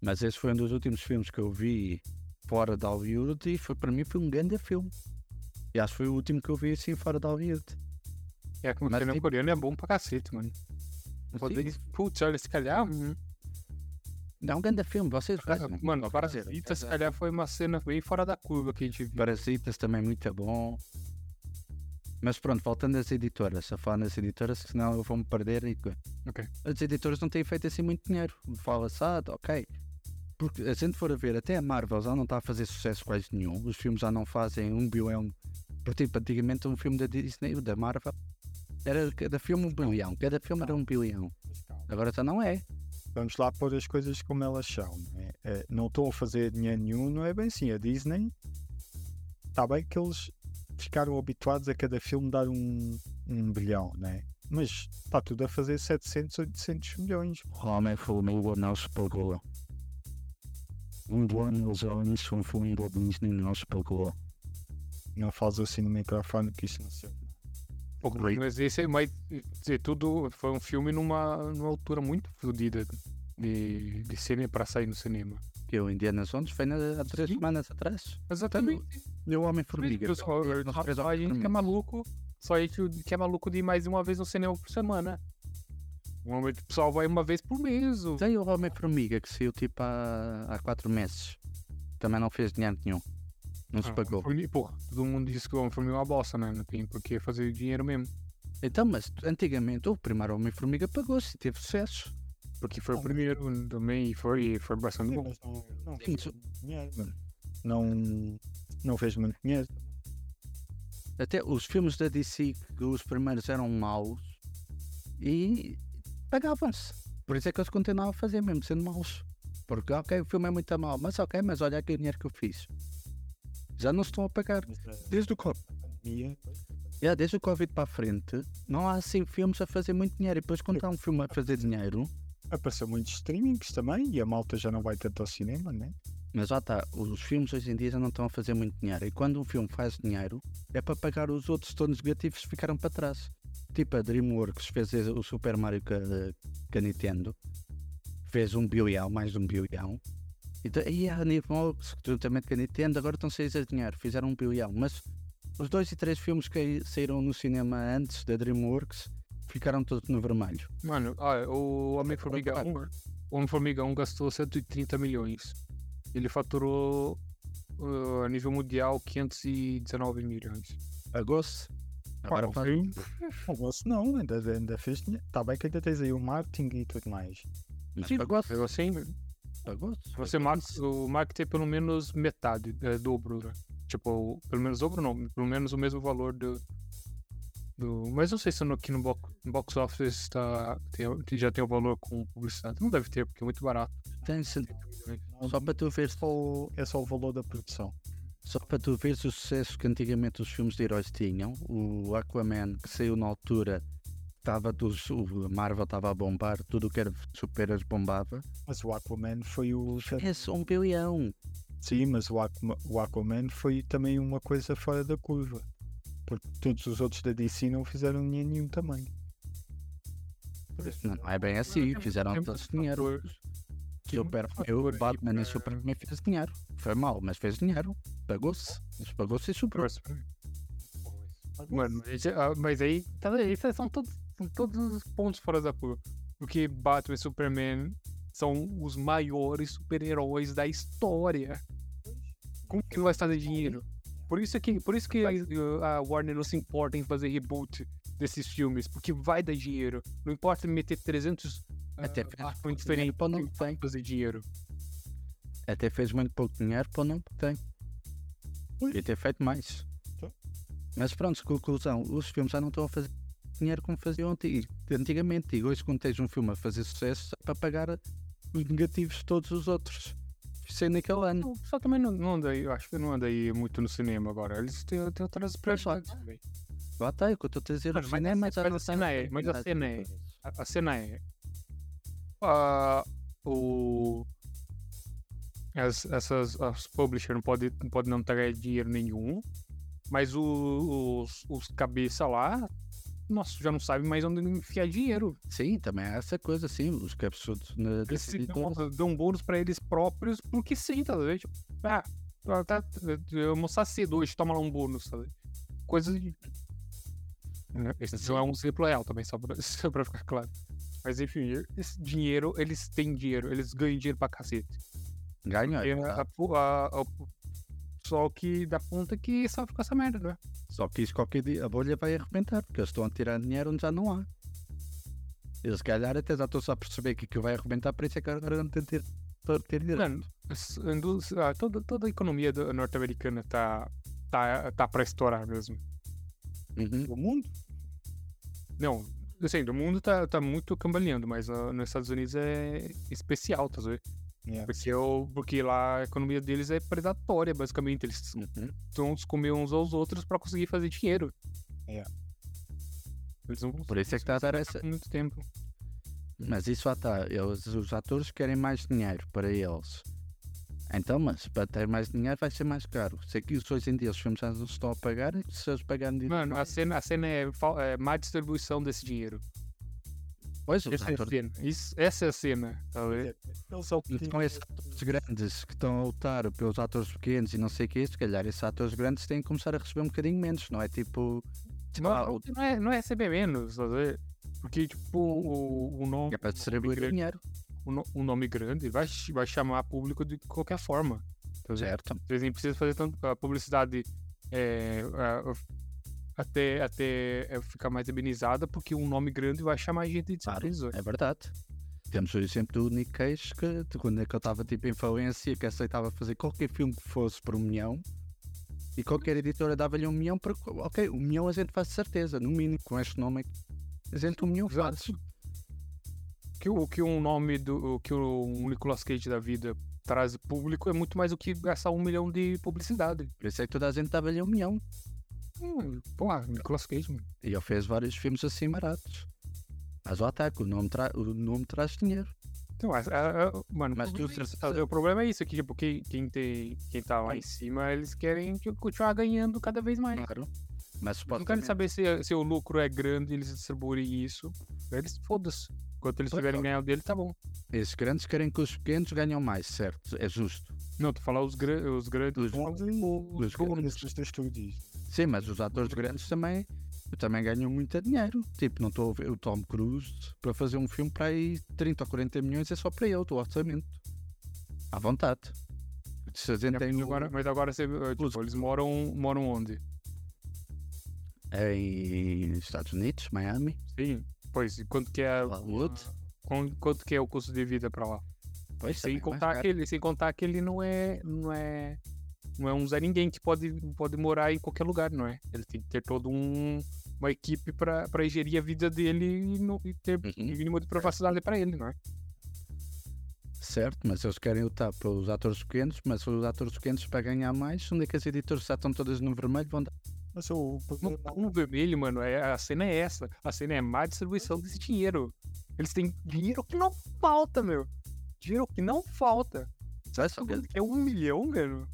Mas esse foi um dos últimos filmes que eu vi fora de Hollywood e foi, para mim foi um grande filme. E acho que foi o último que eu vi assim fora de Hollywood. É que o cinema tem- coreano é bom pra cacete, mano. Poder... Putz, olha, se calhar. hum, É um grande filme, vocês vejam. Mano, Quer Parasita, dizer, se calhar foi uma cena bem fora da curva que a gente viu. Parasitas também muito bom. Mas pronto, voltando às editoras, a falar nas editoras, senão eu vou-me perder e Ok. as editoras não têm feito assim muito dinheiro. Fala-se, ah, ok. Porque a gente for a ver, até a Marvel já não está a fazer sucesso quase nenhum. Os filmes já não fazem um bilhão. Por tipo, antigamente um filme da Disney, da Marvel, era cada filme um bilhão. Cada filme era um bilhão. Agora já não é. Vamos lá pôr as coisas como elas são. Não, é? Eh, não estão a fazer dinheiro nenhum, não é bem assim. A Disney está bem que eles ficaram habituados a cada filme dar um, um bilhão, né? Mas está tudo a fazer 700, 800 milhões. Homem-filme não se pagou. Um ano eles anos um filme da Disney não se pagou. Não faz assim no microfone que isso não sei. Pô, Mas esse é mais. Dizer, tudo foi um filme numa, numa altura muito fodida de, de cinema para sair no cinema. Que o Indiana Jones foi na- há três Sim. semanas atrás. Exatamente. E o Homem-Formiga. Três A gente que é maluco, só a gente que é maluco de ir mais de uma vez no cinema por semana. Normalmente o pessoal vai uma vez por mês. Tem o Homem-Formiga que saiu tipo há, há quatro meses. Também não fez dinheiro nenhum. Não se Ah, pagou. Homem-Formiga- Pô, todo mundo disse que o Homem-Formiga é uma bosta, né? Não tem por que fazer dinheiro mesmo. Então, mas antigamente o primeiro Homem-Formiga pagou-se e teve sucesso. Porque foi o primeiro também e foi, e foi bastante bom. Mas não, não Sim, fez dinheiro. Não, não fez muito dinheiro. Até os filmes da DC, que os primeiros eram maus e pagavam-se. Por isso é que eles continuavam a fazer, mesmo sendo maus. Porque, ok, o filme é muito mau, mas ok, mas olha aqui o dinheiro que eu fiz. Já não estão a pagar. A Desde o Covid. Yeah, desde o Covid para a frente, não há assim filmes a fazer muito dinheiro. E depois, quando há um filme a fazer dinheiro, apareceu muitos streamings também e a malta já não vai tanto ao cinema, né? mas já está, os filmes hoje em dia já não estão a fazer muito dinheiro. E quando um filme faz dinheiro, é para pagar os outros todos negativos que ficaram para trás. Tipo a Dreamworks fez o Super Mario com a Nintendo, fez um bilhão, mais de um bilhão. Então, e a Dreamworks, juntamente com a Nintendo, agora estão cheios de dinheiro, fizeram um bilhão. Mas os dois e três filmes que saíram no cinema antes da Dreamworks ficaram todos no vermelho. Mano, olha, o Homem-Formiga Claro. 1, o Homem-Formiga 1 gastou 130 milhões. Ele faturou uh, a nível mundial 519 milhões. Pagou-se. Agora Ah, faz- sim. O vosso não, ainda, ainda fez dinheiro. Está bem que ainda tens aí o marketing e tudo mais. Sim, pagou-se. pegou assim, Pagou-se. Você marca, o marketing é pelo menos metade, é, dobro, né? Tipo, pelo menos dobro não, pelo menos o mesmo valor do. do mas não sei se no, aqui no box, box office tá, tem, já tem o valor com publicidade. Não deve ter, porque é muito barato. Tem Só para tu ver só é só o valor da produção. Só para tu veres o sucesso que antigamente os filmes de heróis tinham, o Aquaman que saiu na altura, estava o Marvel estava a bombar, tudo o que era super-heróis bombava. Mas o Aquaman foi o. É um bilhão. Sim, mas o, Aqua- o Aquaman foi também uma coisa fora da curva. Porque todos os outros da DC não fizeram dinheiro nenhum também. Não, não é bem assim, fizeram Tem todos muitos dinheiro. Super, eu, Batman e para- Superman fez dinheiro. Foi mal, mas fez dinheiro. Pagou-se. Mas pagou-se e superou. Mano, mas, ah, mas aí, tá esses são todos, são todos os pontos fora da curva. Porque Batman e Superman são os maiores super-heróis da história. Como que não vai fazer dinheiro? Por isso que, por isso que a, a Warner não se importa em fazer reboot desses filmes, porque vai dar dinheiro. Não importa meter 300 Até uh, muito diferentes dinheiro para o nome que que tem. fazer dinheiro. Até fez muito pouco dinheiro para o nome que tem. Podia ter feito mais. Então. Mas pronto, conclusão, os filmes já não estão a fazer dinheiro como faziam anti- antigamente. E hoje, quando tens um filme a fazer sucesso, é para pagar os negativos de todos os outros. Sem naquele ano. O pessoal também não, não anda eu acho que não anda aí muito no cinema agora. Eles têm, têm outras prioridades. Lá está, é o que eu estou a dizer. O mas cinema mas não a cena é- mas a cena é- A, cena é. ah, o. As, essas as publishers não podem não pode não ter dinheiro nenhum, mas o- os, os cabeça lá, nossa, já não sabe mais onde enfiar dinheiro. Sim, também é essa coisa, sim. Os Eles dessas se dão, editoras. dão bônus pra eles próprios, porque sim, tá ligado? Tipo, ah, tá, tá, eu almoçar cedo hoje, toma lá um bônus, tá ligado? Coisa de. Esse não é um exemplo real também, só pra, *laughs* só pra ficar claro. Mas enfim, esse dinheiro, eles têm dinheiro, eles ganham dinheiro pra cacete. Ganham. A, a, a, o pessoal que dá ponta que sofre com essa merda, né? Só que isso qualquer dia a bolha vai arrebentar, porque eles estão a tirar dinheiro onde já não há. Eles, se calhar, até já estão só a perceber que aquilo vai arrebentar, por isso é que agora não tem ter, ter, dinheiro. Mano, indú- ah, toda, toda a economia norte-americana tá, tá, tá pra estourar mesmo. Uhum. O mundo? Não, assim, do mundo tá, tá muito cambaleando, mas ah, nos Estados Unidos é especial, tá vendo? Yeah. Porque, eu, porque lá a economia deles é predatória, basicamente. Eles Uhum. vão se comer uns aos outros pra conseguir fazer dinheiro. Yeah. Eles não Por isso é que está a dar essa. muito tempo. Mas isso lá está. Eles, os atores querem mais dinheiro para eles. Então, mas para ter mais dinheiro vai ser mais caro. Se aqui hoje em dia os filmes já não estão a pagar, se eles pagarem dinheiro. Mano, a cena, a cena é, é má distribuição desse dinheiro. Pois, Essa é a atores, cena. Isso, essa é a cena. Tá a ver? Eles só então esses atores grandes que estão a lutar pelos atores pequenos e não sei o que, se calhar esses atores grandes têm que começar a receber um bocadinho menos, não é tipo. Não, ah, o- não, é, não é receber menos, tá a ver? Porque, tipo, o, o nome. é para distribuir grande- dinheiro. o, no- o nome grande vai, vai chamar público de qualquer forma. tá? Certo. Vocês nem precisam fazer tanto a publicidade é, até, até é, ficar mais amenizada, porque um nome grande vai chamar gente de Claro, é verdade. Temos o exemplo do Nick Cage, que quando é que eu estava tipo em falência, que aceitava fazer qualquer filme que fosse por um milhão, e qualquer editora dava-lhe um milhão para. Ok, um milhão a gente faz de certeza, no mínimo, com este nome. A gente um milhão faz. Exato. Que o que um nome do que o Nicolas Cage da vida traz público é muito mais do que gastar um milhão de publicidade. Por isso é que toda a gente dava-lhe um milhão. Pô, Nicolas Cage, mano. E ele fez vários filmes assim baratos. Mas o ataque, o nome, tra o nome traz dinheiro. Então, a- a- a- mano, Mas o, tu problema é certeza- isso, o problema é isso, que tipo, quem, quem, tem, quem tá lá em cima, eles querem tipo, continuar ganhando cada vez mais. Claro. Mas Não querem saber se, se o lucro é grande eles distribuírem isso. Eles foda-se. Enquanto eles tiverem ó. ganhado dele, tá bom. Esses grandes querem que os pequenos ganham mais, certo? É justo. Não, tu falar os, gra os grandes. Os- os, os donos. Nesses estúdios. Sim, mas os atores grandes também, também ganham muito dinheiro. Tipo, não estou a ver o Tom Cruise para fazer um filme para aí 30 ou 40 milhões é só para ele, o orçamento. À vontade. Se a gente É, tem agora, mas agora você, tipo, eles moram, moram onde? em Estados Unidos, Miami, Sim. Pois, quanto que é. Hollywood. Quanto que é o custo de vida pra lá? Pois, Sem é contar, que ele, sem contar que ele não é. Não é. Não é um Zé Ninguém que pode, pode morar em qualquer lugar, não é? Ele tem que ter todo um, uma equipe pra, pra gerir a vida dele e, não- e ter Uhum. o mínimo de privacidade pra ele, não é? Certo, mas eles querem lutar pelos atores pequenos, mas os atores pequenos para ganhar mais, onde é que as editoras já estão todas no vermelho vão dar? Mas o No, no vermelho, mano, é, a cena é essa. A cena é má distribuição desse dinheiro. Eles têm dinheiro que não falta, meu. Dinheiro que não falta. Sabe só que É um milhão, mano.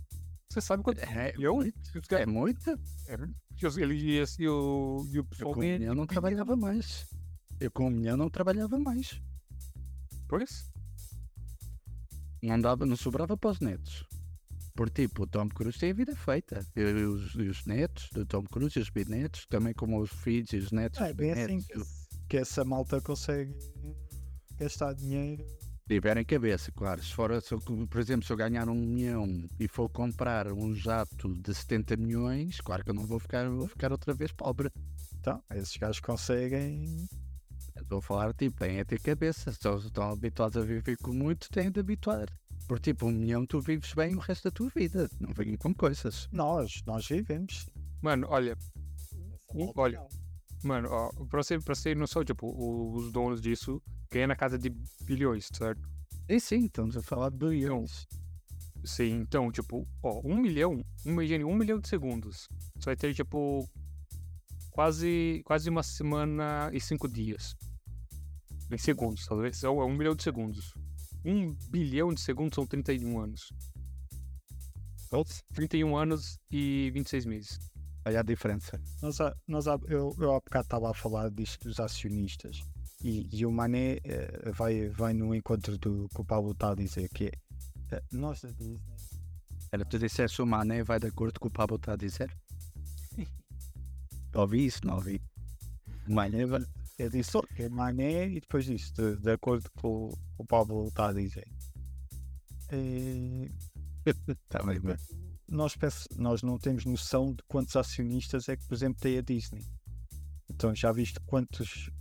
Você sabe quanto é, milhão? muito, é muito. É, ele e, esse- e o, e o Eu pessoal com ganha- milhão não trabalhava mais. Eu com milhão não trabalhava mais. Pois? Não, dava, não sobrava para os netos. Por tipo, o Tom Cruise tem a vida feita. E os, e os netos do Tom Cruise e os bisnetos, também como os filhos e os netos. é bem assim que, que essa malta consegue gastar dinheiro. Tiverem cabeça, claro. Se for, se eu, por exemplo, se eu ganhar um milhão e for comprar um jato de 70 milhões, claro que eu não vou ficar, vou ficar outra vez pobre. Então, esses gajos conseguem. Estou a falar, tipo, têm a ter cabeça. Se eles estão habituados a viver com muito, têm de habituar. Por tipo, um milhão tu vives bem o resto da tua vida. Não venham com coisas. Nós, nós vivemos. Mano, olha, Um- malta olha. Não. mano, ó, pra você, pra você ter noção, tipo, os donos disso ganham na casa de bilhões, certo? E sim, estamos a falar bilhões. Sim, então, tipo, ó, um milhão, imagine um milhão de segundos. Você vai ter, tipo, quase, quase uma semana e cinco dias. Em segundos, talvez. É um milhão de segundos. Um bilhão de segundos são 31 anos. 31 anos e 26 meses. Olha a diferença. Nós, nós, eu, eu há bocado estava a falar disto dos acionistas e, e o Mané eh, vai, vai no encontro do que o Paulo está a dizer, que é eh, nós da Disney Era tu disseste o Mané vai de acordo com o Pablo está a dizer? *laughs* ouvi isso? Não ouvi. Mané vai... Eu disse é Mané e depois disso, de, de acordo com, o- o Pablo está a dizer. Eh, Está *laughs* bem, bem. Nós, nós não temos noção de quantos acionistas é que, por exemplo, tem a Disney. Então já viste quantos,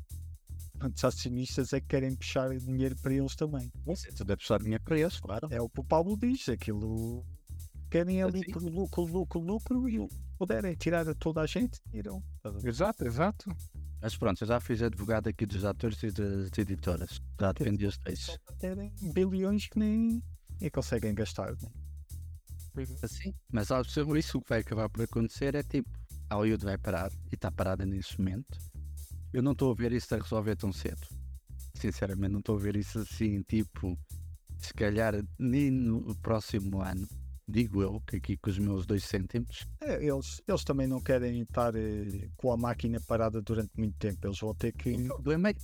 quantos acionistas é que querem puxar dinheiro para eles também. Tu deve puxar dinheiro para eles, claro. É o que o Pablo diz, aquilo querem ali Assim. por lucro, lucro, lucro e o que puderem tirar a toda a gente, tiram. Exato, exato. Mas pronto, eu já fiz advogado aqui dos atores e das editoras. Já. Só para terem bilhões que nem. e conseguem gastar. Né? Assim. Mas ao ser isso, o que vai acabar por acontecer é tipo, a Hollywood vai parar e está parada nesse momento. Eu não estou a ver isso a resolver tão cedo. Sinceramente, não estou a ver isso assim, tipo, se calhar nem no próximo ano, digo eu, que aqui com os meus dois cêntimos. É, eles, eles também não querem estar eh, com a máquina parada durante muito tempo. Eles vão ter que. O problema é,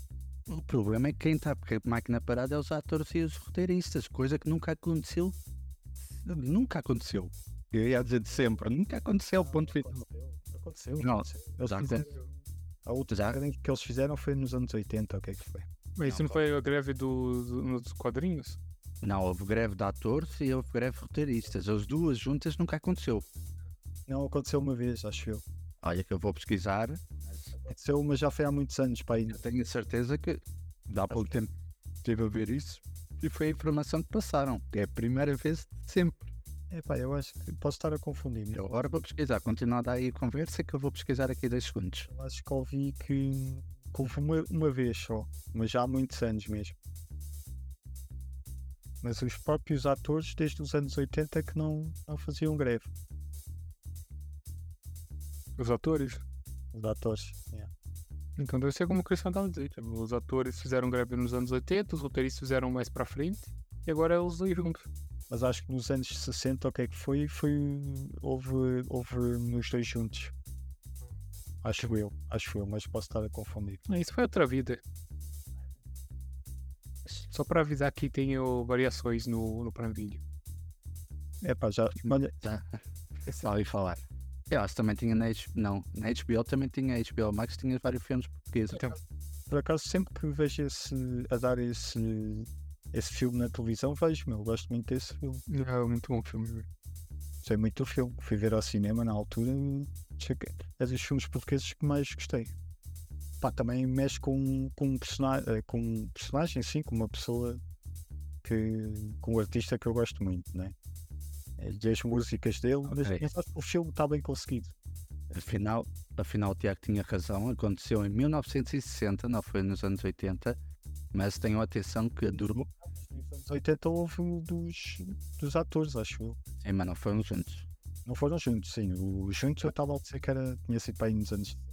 o problema é que quem está com a máquina parada é os atores e os roteiristas, coisa que nunca aconteceu. Nunca aconteceu. Eu ia dizer de sempre, nunca aconteceu, ponto final. Aconteceu. Não, aconteceu. Eles já fizeram, a outra Já? greve que eles fizeram foi nos anos 80, o que é que foi? Mas isso não foi a greve dos, dos quadrinhos? Não, houve greve de atores e houve greve de roteiristas. As duas juntas nunca aconteceu. Não, aconteceu uma vez, acho eu. Olha que eu vou pesquisar, Aconteceu, mas já foi há muitos anos, para aí. eu tenho a certeza que dá pouco tempo estive a ver isso e foi a informação que passaram, que é a primeira vez de sempre. É pá, eu acho que posso estar a confundir. mas Eu agora vou pesquisar, continua daí a conversa que eu vou pesquisar aqui 10 segundos. Eu acho que ouvi que, que houve uma, uma vez só, mas já há muitos anos mesmo. Mas os próprios atores, desde os anos 80, que não, não faziam greve. Os atores? Os atores. yeah. Então deve ser como o Cristiano estava dizendo. tipo, Os atores fizeram greve nos anos 80, os roteiristas fizeram mais pra frente, e agora é os dois juntos. Mas acho que nos anos 60, o que é que foi? foi houve, houve nos dois juntos. Acho eu, acho eu, mas posso estar a confundir. Isso foi outra vida. Só pra avisar que tem o, variações no, no Prime Video. É pá, já. Olha, *laughs* ouvi falar. Eu acho que também tinha na HBO, não, na HBO também tinha HBO Max, tinha vários filmes portugueses. Então, por acaso, sempre que vejo esse, a dar esse, esse filme na televisão, vejo, meu, gosto muito desse filme. é muito bom o filme. Sei muito do filme. Fui ver ao cinema na altura. cheguei- É dos filmes portugueses que mais gostei. Pá, também mexe com, com, um persona- eh, com um personagem, sim, com uma pessoa que. com um artista que eu gosto muito, né? E as músicas dele, mas, Ok. mas acho que o filme está bem conseguido. Afinal, afinal, o Tiago tinha razão, aconteceu em 1960, não foi nos anos 80, mas tenham atenção que durou. Nos anos 80 houve um dos, dos atores, acho eu. Sim, mas não foram juntos. Não foram juntos, sim. Os juntos eu estava a dizer que era, tinha sido para aí nos anos 60.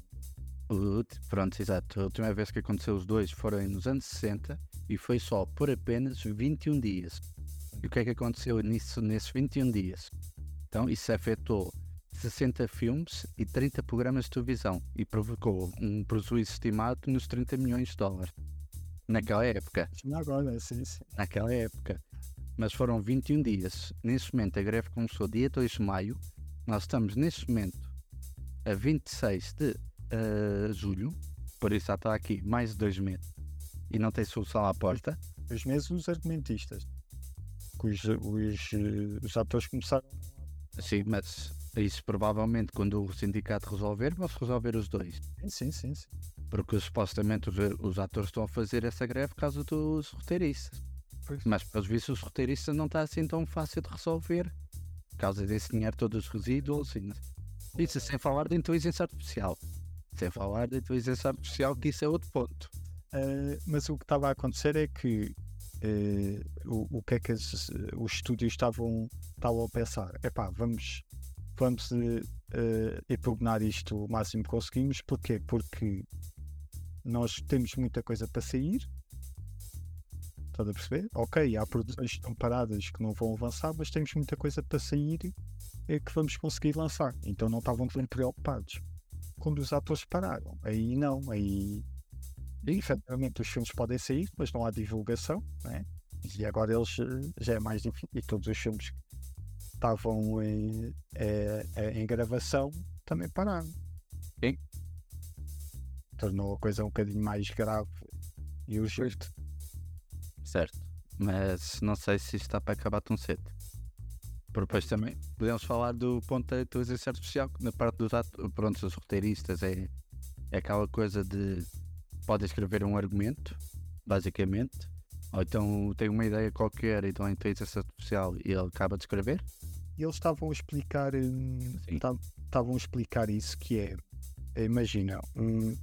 O- Pronto, exato. A última vez que aconteceu os dois foram nos anos 60 e foi só por apenas 21 dias. E o que é que aconteceu nisso, nesses 21 dias? Então, isso afetou 60 filmes e 30 programas de televisão e provocou um prejuízo estimado nos 30 milhões de dólares. Naquela época. Agora, sim, sim. naquela época. Mas foram 21 dias. Nesse momento, a greve começou dia 2 de maio. Nós estamos, neste momento, a 26 de eh, julho. Por isso já está aqui mais de dois meses. E não tem solução à porta. Os mesmos os argumentistas. Que os, os, os atores começaram. Sim, mas isso provavelmente, quando o sindicato resolver, vão-se resolver os dois. Sim, sim, sim. Porque supostamente os, os atores estão a fazer essa greve por causa dos roteiristas. Pois. Mas, pelos vistos, os roteiristas não está assim tão fácil de resolver. Por causa desse dinheiro todos os resíduos. E, isso sem falar da inteligência artificial. Sem falar da inteligência artificial, que isso é outro ponto. Eh, mas o que estava a acontecer é que eh, o, o que é que as- os estúdios estavam, estavam a pensar? Epá, vamos, vamos eh, eh, impugnar isto o máximo que conseguimos. Porquê? Porque nós temos muita coisa para sair. Estás a perceber? Ok, há produções que estão paradas que não vão avançar, mas temos muita coisa para sair eh, que vamos conseguir lançar. Então não estavam tão preocupados. Quando os atores pararam, aí não, aí efetivamente os filmes podem sair, mas não há divulgação, né? E agora eles eh, já é mais difícil. E todos os filmes que estavam em, eh, eh, em gravação também pararam. Sim. Tornou a coisa um bocadinho mais grave e urgente. Certo. Mas não sei se isto está para acabar tão cedo. Porque depois também podemos falar do ponto da inteligência artificial, na parte dos atores, pronto, os roteiristas é, é aquela coisa de pode escrever um argumento, basicamente, ou então tem uma ideia qualquer, então a inteligência artificial e ele acaba de escrever. E eles estavam a explicar, hum, estavam a explicar isso que é, imagina, um,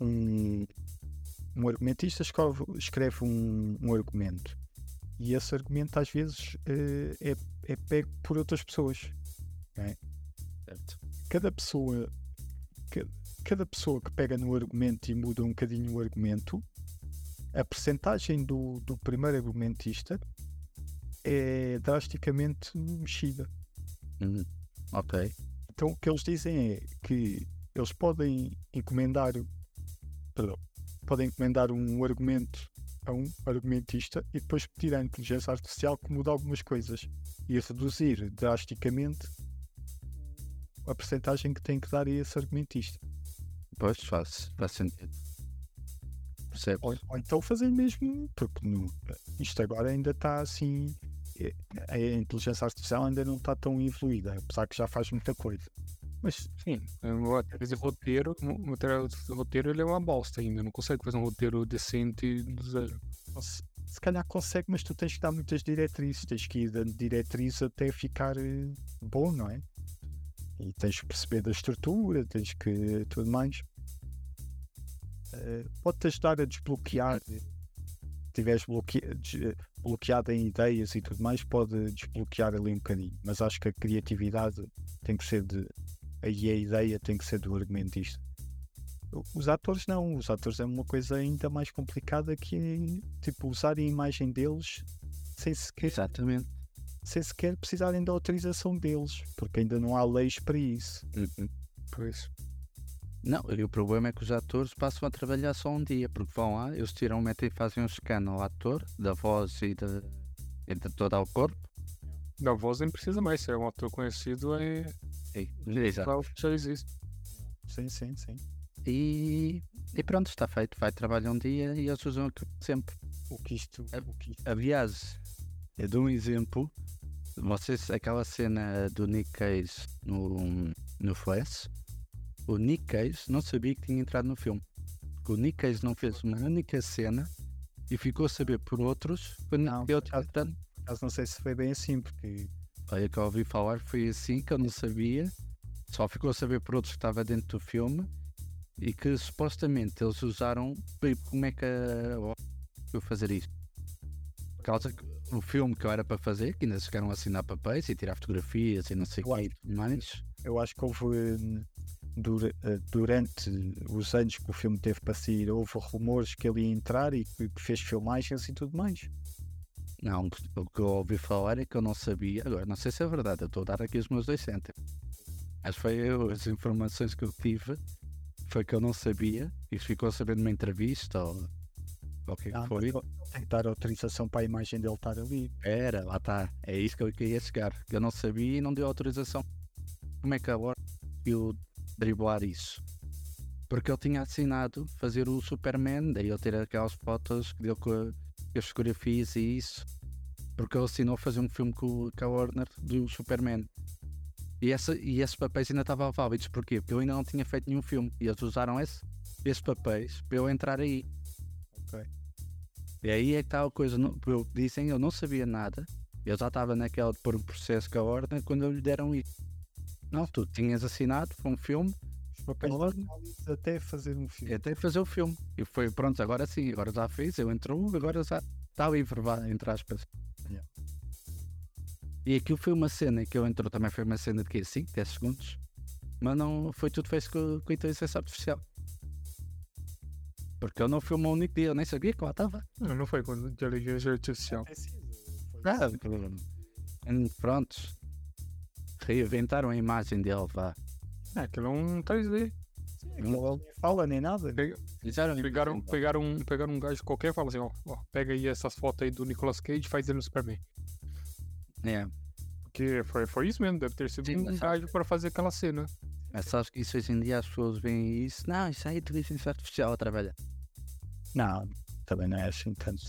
um, um argumentista escreve, escreve um, um argumento e esse argumento às vezes eh, é, é pego por outras pessoas. Certo. Cada pessoa, cada pessoa que pega no argumento e muda um bocadinho o argumento, a percentagem do, do primeiro argumentista é drasticamente mexida. Uhum. Ok. Então o que eles dizem é que eles podem encomendar perdão, podem encomendar um argumento a um argumentista e depois pedir à inteligência artificial que mude algumas coisas e reduzir drasticamente a percentagem que tem que dar a esse argumentista. Pois faz, faz sentido. Percebes? Ou, ou então fazer mesmo, porque no, isto agora ainda está assim. é- A inteligência artificial ainda não está tão evoluída, apesar que já faz muita coisa. Mas Sim, de roteiro, o roteiro ele é uma bosta ainda, não consegue fazer um roteiro decente do zero. se, se calhar consegue, mas tu tens que dar muitas diretrizes, tens que ir dando diretrizes até ficar eh, bom, não é? E tens que perceber da estrutura, tens que tudo mais. Eh, Pode-te ajudar a desbloquear. Se estiveres bloque... des- bloqueado em ideias e tudo mais, pode desbloquear ali um bocadinho. Mas acho que a criatividade tem que ser de. Aí a ideia tem que ser do argumentista. Os atores não, os atores é uma coisa ainda mais complicada que tipo usar a imagem deles sem sequer, Exatamente. sem sequer precisarem da autorização deles, porque ainda não há leis para isso. Uhum. Pois. Não, e o problema é que os atores passam a trabalhar só um dia, porque vão lá, eles tiram, metem e fazem um scan ao ator, da voz e, de, e de todo ao corpo. Da voz nem precisa mais, se é um ator conhecido, é E, exato. já existe. Sim, sim, sim. E, e pronto, está feito. Vai trabalhar um dia e eles usam aquilo sempre. O que isto. O que isto Aliás, eu dou um exemplo. Vocês, aquela cena do Nick Cage no, no Flash, o Nick Cage não sabia que tinha entrado no filme. O Nick Cage não fez uma única cena e ficou a saber por outros quando Não, eu por acaso não sei se foi bem assim, porque Olha, que eu ouvi falar foi assim que eu não sabia, só ficou a saber por outros que estava dentro do filme e que supostamente eles usaram como é que eu fazer isto. Por causa que o filme que eu era para fazer, que ainda chegaram a assinar papéis e tirar fotografias e não sei o que mais. eu acho que houve. Eh, durante os anos que o filme teve para sair, houve rumores que ele ia entrar e que, fez filmagens e tudo mais. Não, o que eu ouvi falar é que eu não sabia, agora não sei se é verdade, eu estou a dar aqui os meus dois cêntimos. Mas foi eu, as informações que eu tive, foi que eu não sabia, e ficou saber numa entrevista ou, o que é que Ah, foi. Tem que dar autorização para a imagem dele estar ali. Era, lá está, é isso que eu queria chegar, eu não sabia e não deu autorização. Como é que a Warner conseguiu driblar isso? Porque ele tinha assinado fazer o Superman, daí ele ter aquelas fotos que deu com, as fotografias e isso. Porque ele assinou fazer um filme com, com a Warner do Superman. E, essa, e esses papéis ainda estavam válidos, porquê? Porque eu ainda não tinha feito nenhum filme. E eles usaram esse, esses papéis para eu entrar aí. Ok. E aí é que está a coisa. Não, eu, dizem, eu não sabia nada. Eu já estava naquela de pôr o processo com a Warner quando lhe deram isso. Não, tu tinhas assinado para um filme, Os papéis até fazer um filme. até fazer o filme. E foi, pronto, agora sim, agora já fez, eu entrou, agora já está livre, vá, entre aspas. Yeah. E aquilo foi uma cena que eu entrou também, foi uma cena de quê? 5, 10 segundos. Mas não foi tudo feito com, com inteligência artificial. Porque eu não filmou um único dia, eu nem sabia que lá estava. Não, não foi com inteligência artificial. É sido, foi Ah, prontos. Reinventaram a imagem dele, vá. É, aquilo é um 3D. Ele nem fala nem nada. Pega- Pegaram, pegaram, um, pegaram um gajo qualquer e falaram assim, ó, ó, pega aí essas fotos aí do Nicolas Cage e faz ele no Superman. É, Porque foi, foi isso mesmo, deve ter sido Sim, um gajo para fazer aquela cena. mas sabes que isso hoje em dia as pessoas veem isso. Não, isso é inteligência artificial a trabalhar. Não, também não é assim tanto.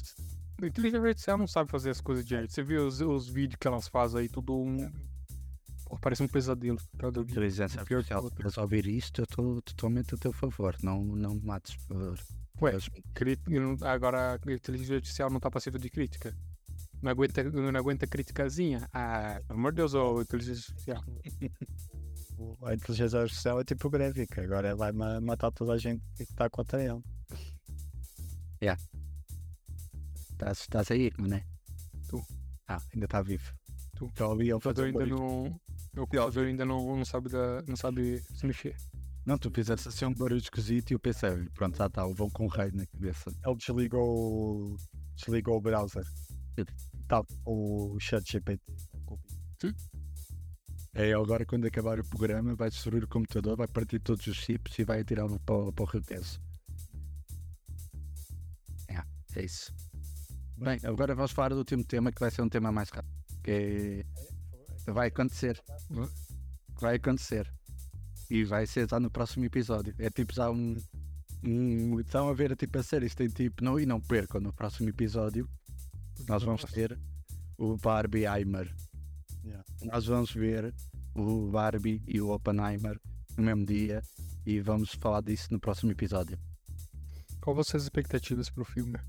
A inteligência artificial não sabe fazer as coisas direito. Você viu os, os vídeos que elas fazem aí, tudo um... Parece um pesadelo. Cada vídeo. Inteligência Pior que artificial. ouvir isto, eu estou totalmente a teu favor. Não, não me mates, por. Ué, agora a inteligência artificial não tá passível de crítica. Não aguenta, não aguenta criticazinha? Ah, pelo amor de Deus, ô inteligência artificial. *laughs* A inteligência artificial é tipo grévica, agora vai ma- matar toda a gente que está contra ele. Estás, estás aí, não é? Tu. Ah, ainda está vivo. Tu. Então ali ele O computador faz ainda não. O computador ainda não, não, sabe da, não sabe se mexer. Não, tu fizeste assim um barulho esquisito e eu pensei, pronto, já está, vão com um raio na cabeça. Ele desligou, desligou o browser. Tá, o chat GPT. É, agora quando acabar o programa vai destruir o computador, vai partir todos os chips e vai atirá-lo para, o- para o rio Teso. É, é isso. Bem, agora vamos falar do último tema que vai ser um tema mais rápido. Que é- vai acontecer. Vai acontecer. E vai ser já no próximo episódio. É tipo já um. um estão a ver tipo a série, isto tem tipo. Não, e não percam no próximo episódio. Nós vamos ter o Barbie Heimer Yeah. nós vamos ver o Barbie e o Oppenheimer no mesmo dia e vamos falar disso no próximo episódio. Qual vão ser as expectativas pro filme?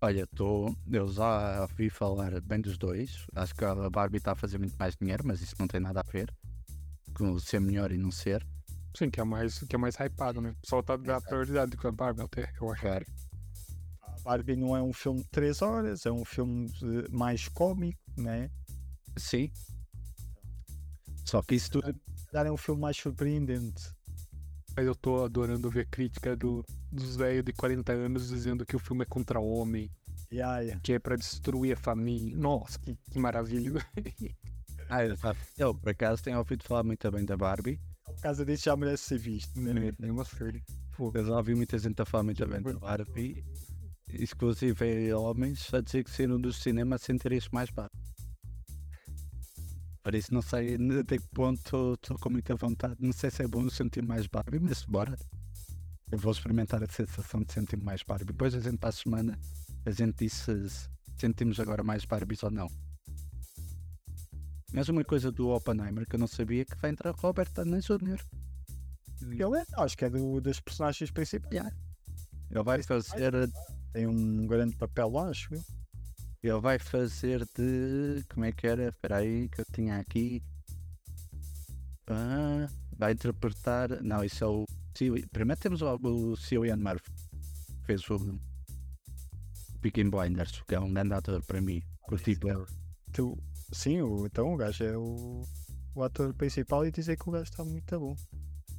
Olha, tô, eu já ouvi falar bem dos dois. Acho que a Barbie está a fazer muito mais dinheiro, mas isso não tem nada a ver com ser melhor e não ser. Sim, que é mais, que é mais hypado, né? O pessoal tá dando prioridade com a Barbie até, eu acho. Claro. A Barbie não é um filme de 3 horas, é um filme mais cómico, né? Sim. Só que isso tudo. É um filme mais surpreendente. Mas eu tô adorando ver crítica do, dos velhos de 40 anos dizendo que o filme é contra homem, Yeah, yeah. que é pra destruir a família. Nossa, que, que maravilha. *laughs* Ah, eu, eu, por acaso tenho ouvido falar muito bem da Barbie. Por causa disso já merece ser visto, né? É uma série. Eu já ouvi muita gente a falar muito bem da Barbie. Exclusive homens a dizer que saíram do cinema a sentir isto mais barato. Por isso não sei até que ponto estou com muita vontade. Não sei se é bom sentir mais Barbie, mas bora. Eu vou experimentar a sensação de sentir mais Barbie. Depois a gente para a semana a gente diz se sentimos agora mais Barbies ou não. Mas uma coisa do Oppenheimer que eu não sabia que vai entrar Robert Downey Jr. Ele é, acho que é do, das personagens principais. Yeah. Ele vai fazer Tem um grande papel lá, acho eu. Ele vai fazer de. Como é que era? Espera aí, que eu tinha aqui. Ah, vai interpretar. Não, isso é o. Primeiro temos o, o Cillian Murphy. Fez o. Peaky Blinders, que é um grande ator para mim. Curti. Tu, sim, o, então o gajo é o, o ator principal e dizer que o gajo está muito bom.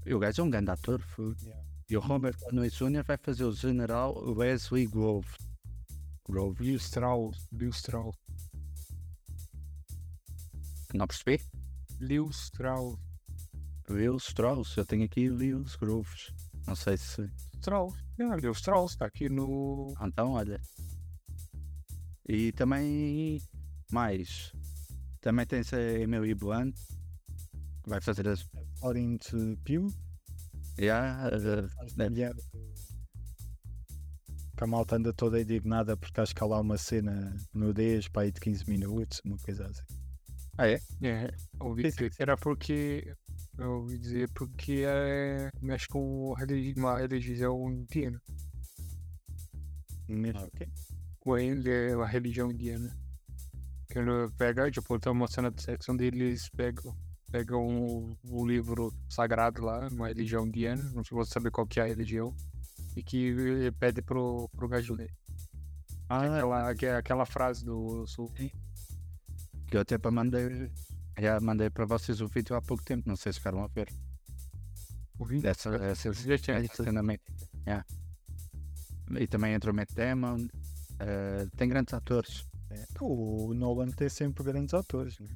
E o gajo é um grande ator. Yeah. E o Robert Downey Jr. vai fazer o General Wesley Grove. Grove. Liu Strauss, Liu Strauss. Não percebi? Liu Strauss. Will Strauss. Eu tenho aqui Will Groves. Não sei se. Strauss. Liu Strauss, tá aqui no. Ah, Então, olha. E também mais. Também tens a Emily Blunt. Vai fazer as. Florence Pugh, Yeah, uh, que a malta anda toda indignada porque acho que há lá uma cena nudez para aí de 15 minutos, uma coisa assim. ah, é? É, ouvi Sim, dizer que era porque. Eu ouvi dizer porque é, mexe com uma religião indiana. Ah, ok. Com ele é uma religião indiana. Que ele pega, tipo, tem uma cena de sexo onde eles pegam, pegam o, o livro sagrado lá, uma religião indiana, não sei se você sabe qual que é a religião, e que ele pede pro, pro gajo ler. Ah, Aquela, que é aquela frase do. Eu sou, que eu até para mandei. Já mandei para vocês o vídeo há pouco tempo, não sei se ficaram a ver. ouvi? Dessa, essa, cena mítica. Yeah. E também entra o Matt Damon. uh, tem grandes atores. É. O Nolan tem sempre grandes atores, né?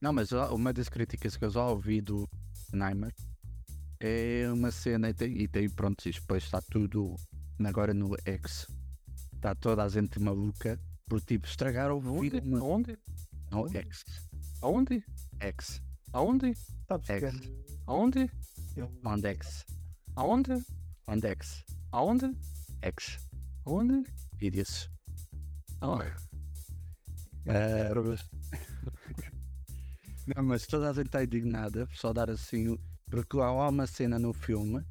Não, mas uma das críticas que eu já ouvi do Neimer é uma cena, e tem, e tem pronto, isto depois está tudo agora no X. Está toda a gente maluca por tipo estragar o Onde? filme Aonde? no X. Aonde? X. Aonde? Sabes É. que Aonde? ele, On X. Aonde? On X. Aonde? X. Aonde? Vídeos. Ah, Eh, Não, mas toda a gente está indignada, só dar assim. Porque há uma cena no filme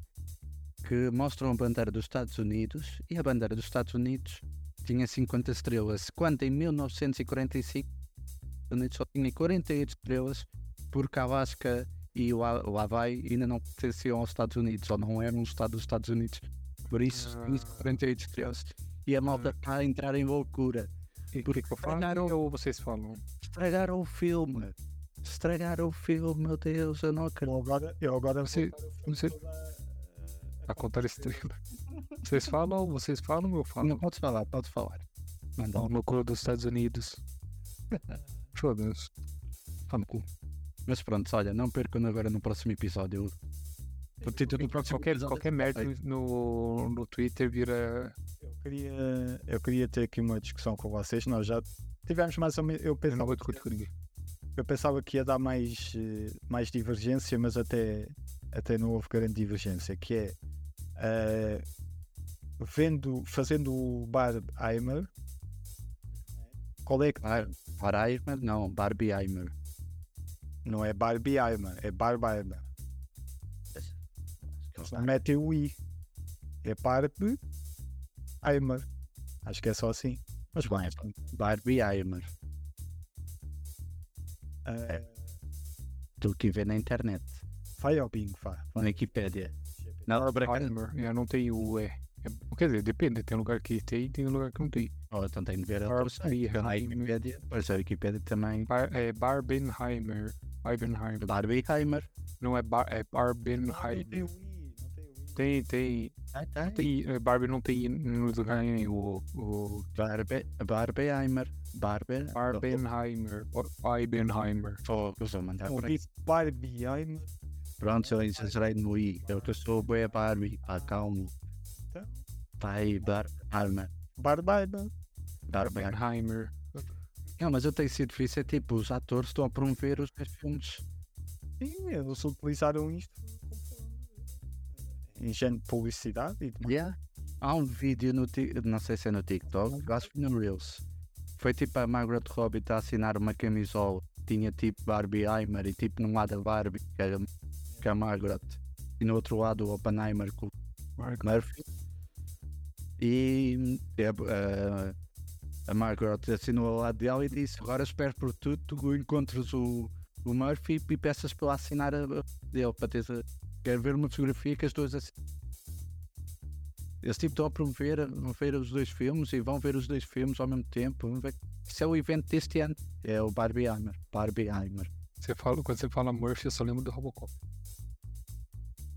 que mostra a bandeira dos Estados Unidos e a bandeira dos Estados Unidos tinha 50 estrelas, quando em 1945 os Estados Unidos só tinha 48 estrelas, porque a Alaska e o Ha- o Hawaii ainda não pertenciam aos Estados Unidos, ou não eram um Estado dos Estados Unidos. Por isso, Ah. tinha 48 estrelas. E a malta está a entrar em loucura. E o que, que eu falo? Estragaram- Ou vocês falam? Estragaram o filme. Estragaram o filme, meu Deus, eu não acredito. Eu agora, eu agora Você- vou contar o filme você- toda- A contar estrela. Vocês falam, vocês falam, eu falo. Não, pode falar, pode falar. Manda Pau no cu dos Estados Unidos. Foda-se. Pau no cu. Mas pronto, olha, não percam agora no próximo episódio. O título do próximo Qualquer, episódio qualquer merda no, no Twitter vira. Eu queria, eu queria ter aqui uma discussão com vocês. Nós já tivemos mais ou menos. Eu Eu não vou discutir com ninguém. Eu pensava que ia dar mais, eh, mais divergência, mas até, até não houve grande divergência. Que é eh, vendo, fazendo o Barheimer. Qual é que Bar Barheimer? Não, Barbieheimer. não é Barbieheimer, é Barbieheimer. Não metem o I. É Barbieheimer. Acho que é só assim. Mas bem, Barbieheimer. Eh, Tu que vê na internet, vai ao bingo, vá. na Wikipédia. Não, Heimer. Eu não tenho o E. É- Quer dizer, depende. Tem lugar que tem e tem lugar que não tem. Oh, então tenho de ver a Wikipédia, pois a Wikipédia também. Bar, é Barbenheimer. Barbenheimer. Barbieheimer. Não é, bar, é Não tem Barbenheimer. o I, não tem. Tem, tem. Ah, tem é, Barbie não tem I no lugar nenhum. O, o Barbe, Barbieheimer. Barbe. Barbenheimer. Barbenheimer. Oh, Não por vi aqui. Barbieheimer. Pronto, eu exagerei no I. Eu que sou bem Barbie. Pá, calmo. Então, Vai, Barbieheimer. Barbieheimer. Barbieheimer. Barbenheimer. Não, mas eu tenho sido difícil. É tipo, os atores estão a promover os meus filmes. Sim, eles utilizaram isto em género de publicidade e demais. Yeah. Há um vídeo no não sei se é no TikTok, acho que no Reels. Foi tipo a Margaret Robbie a assinar uma camisola, tinha tipo Barbie Heimer e tipo num lado a Barbie, que era que a Margaret, e no outro lado o Oppenheimer com o Murphy. E é, a, a Margaret assinou ao lado dela e disse: Agora espero por tudo, tu encontres o, o Murphy e peças para eu assinar a, a dele, para ter. Quero ver uma fotografia que as duas assinam. Eles tipo, estão a promover, vão ver os dois filmes e vão ver os dois filmes ao mesmo tempo. Isso é o evento deste ano. É o Barbieheimer. Barbieheimer. Você fala, quando você fala Murphy, eu só lembro do Robocop.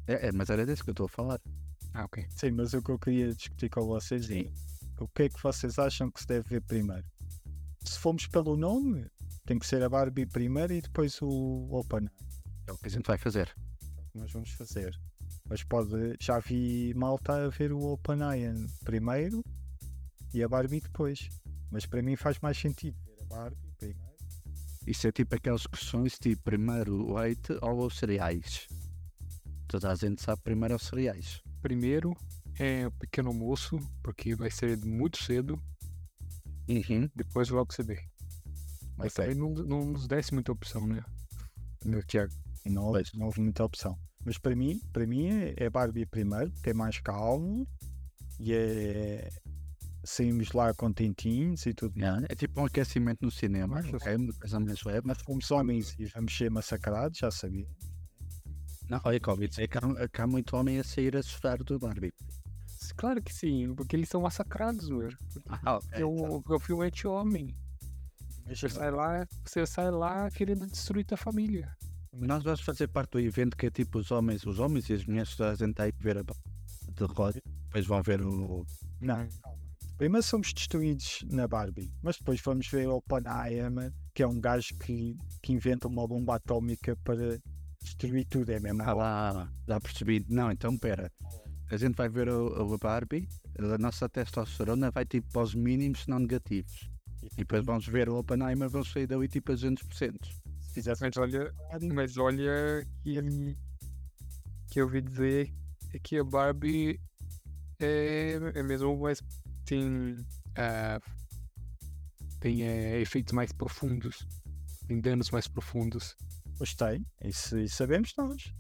É, é, mas era desse que eu estou a falar. Ah, ok. Sim, mas o que eu queria discutir com vocês é o que é que vocês acham que se deve ver primeiro? Se formos pelo nome, tem que ser a Barbie primeiro e depois o Open. É o que a gente vai fazer. Nós vamos fazer. Mas pode. Já vi malta a ver o OpenAI primeiro e a Barbie depois. Mas para mim faz mais sentido ver a Barbie primeiro. Isso é tipo aquelas questões tipo primeiro o leite ou os cereais. Toda a gente sabe primeiro os cereais. Primeiro é o pequeno almoço, porque vai ser muito cedo. Uhum. Depois logo você vê. Mas Ok. também não, não nos desse muita opção, né? Meu Tiago. Não, não houve muita opção. Mas para mim, para mim é, é Barbie primeiro, que é mais calmo e é. Saímos lá contentinhos e tudo. Yeah, É tipo um aquecimento no cinema. Acho É uma coisa mais leve. Mas fomos homens e vamos ser massacrados, já sabia. Não, olha, Covid, é que há, que há muito homem a sair a sofrer do Barbie. Claro que sim, porque eles são massacrados, meu. Ah, Porque o, o filme é anti-homem. Você sai lá, você sai lá querendo destruir tua família. Nós vamos fazer parte do evento que é tipo os homens, os homens e as mulheres toda a gente aí ver a derrota, depois vão ver o. Não. Primeiro somos destruídos na Barbie, mas depois vamos ver o Oppenheimer, que é um gajo que, que inventa uma bomba atómica para destruir tudo. É mesmo. Ah lá, já percebi. Não, então pera. A gente vai ver o, o Barbie, a nossa testosterona vai tipo para os mínimos não negativos. E depois vamos ver o Oppenheimer, vamos sair dali tipo a 200%. Se fizesse Mas olha, mas olha que ele que eu ouvi dizer é que a Barbie é, é mesmo mais tem ah, tem é, efeitos mais profundos, tem danos mais profundos. Pois tem, isso, isso sabemos nós.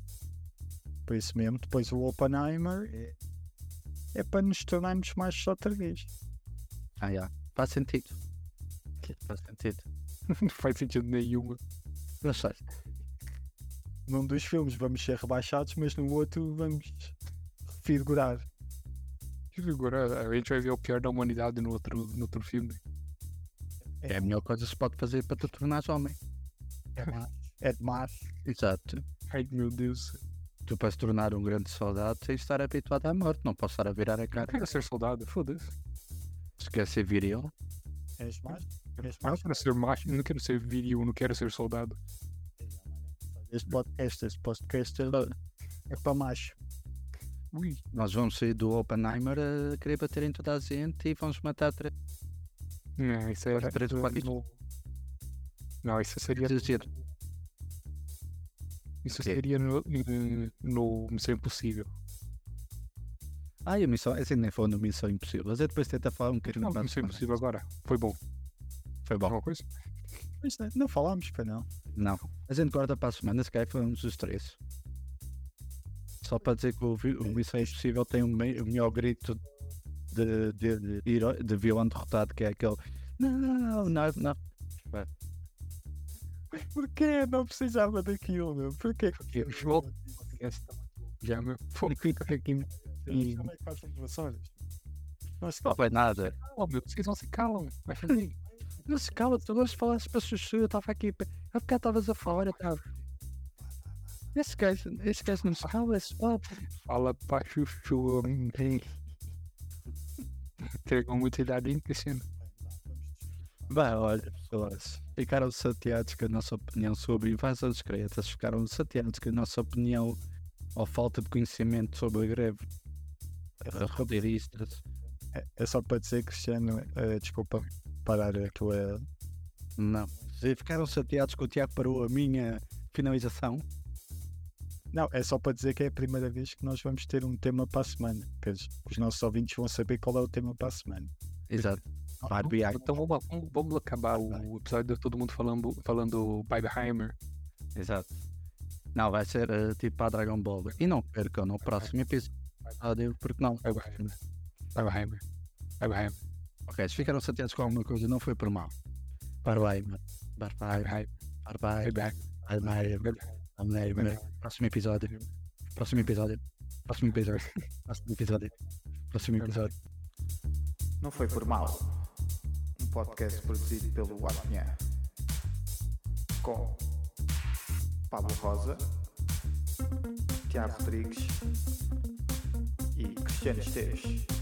Por isso mesmo, depois o Oppenheimer é, é para nos tornarmos mais outra vez. Ah, já. Faz sentido. Faz sentido. *laughs* Não faz sentido nenhum. Não sei. Num dos filmes vamos ser rebaixados, mas no outro vamos figurar. Agora a gente vai ver o pior da humanidade no outro, no outro filme. É a melhor coisa que se pode fazer para tu tornares homem. É macho. É de macho. Exato. Ai meu Deus. Tu para se tornar um grande soldado tens de estar habituado à morte, não posso estar a virar a Eu cara. quero ser soldado, foda-se. Se quer ser viril, És macho? Eu não quero ser macho, eu não quero ser viril, não quero ser soldado. Este podcast, este podcast é para macho. Ui, nós vamos sair do Oppenheimer a querer bater em toda a gente e vamos matar três. não, isso era. Três quatro. no- Não, isso seria. dizer, Isso quê? seria no, no, no Missão Impossível. Ai, a missão, assim nem foi uma missão impossível. Mas eu depois tenta falar um bocadinho a Missão. Impossível agora. Foi bom. Foi bom. Alguma coisa? Mas não, não falámos, para não. Não. A gente guarda para a semana, se calhar fomos os três. Só para dizer que o, o Missão Impossível tem o, me- o melhor grito de, de, de, hero- de vilão derrotado, que é aquele. Não, não, não, não. Porquê? Não precisava daquilo, meu. Porquê? Porque o jogo já meu. Foi aqui. Como é que faz as gravações? Nossa, Não foi nada. Oh, meu, vocês não se calam. Vai fazer. Não se cala, tu não se falasse para chuchu, eu estava aqui. A bocado estavas a falar, eu estava. Esse gajo, esse gajo não se cala, esse papo. Fala pra chuchu. Entregou muita idade, hein, Cristiano? Bem, olha, pessoas, ficaram chateados com a nossa opinião sobre invasões secretas, ficaram chateados com a nossa opinião ou falta de conhecimento sobre a greve de roteiristas. é, é só para dizer, Cristiano, eh, desculpa parar a tua. Não. Se ficaram chateados que o Tiago parou a minha finalização, Não, é só para dizer que é a primeira vez que nós vamos ter um tema para a semana. Que os, os nossos ouvintes vão saber qual é o tema para a semana. exato. Act, Então vamos, vamos, vamos acabar o episódio de todo mundo falando, falando Barbenheimer. exato. Não, vai ser eh, tipo a Dragon Ball. E não percam no próximo episódio, porque não. Barbenheimer. Barbenheimer. Barbenheimer. Ok, se ficaram chateados com alguma coisa, não foi por mal. Barbie, Barbie, Barbenheimer. Barbie, Barbenheimer. Barbie. Próximo episódio. Próximo episódio. Próximo episódio. Próximo episódio. Próximo episódio. Não foi por mal. Um podcast produzido pelo Apinha. Com Pablo Rosa, Tiago Rodrigues e Cristiano Esteves.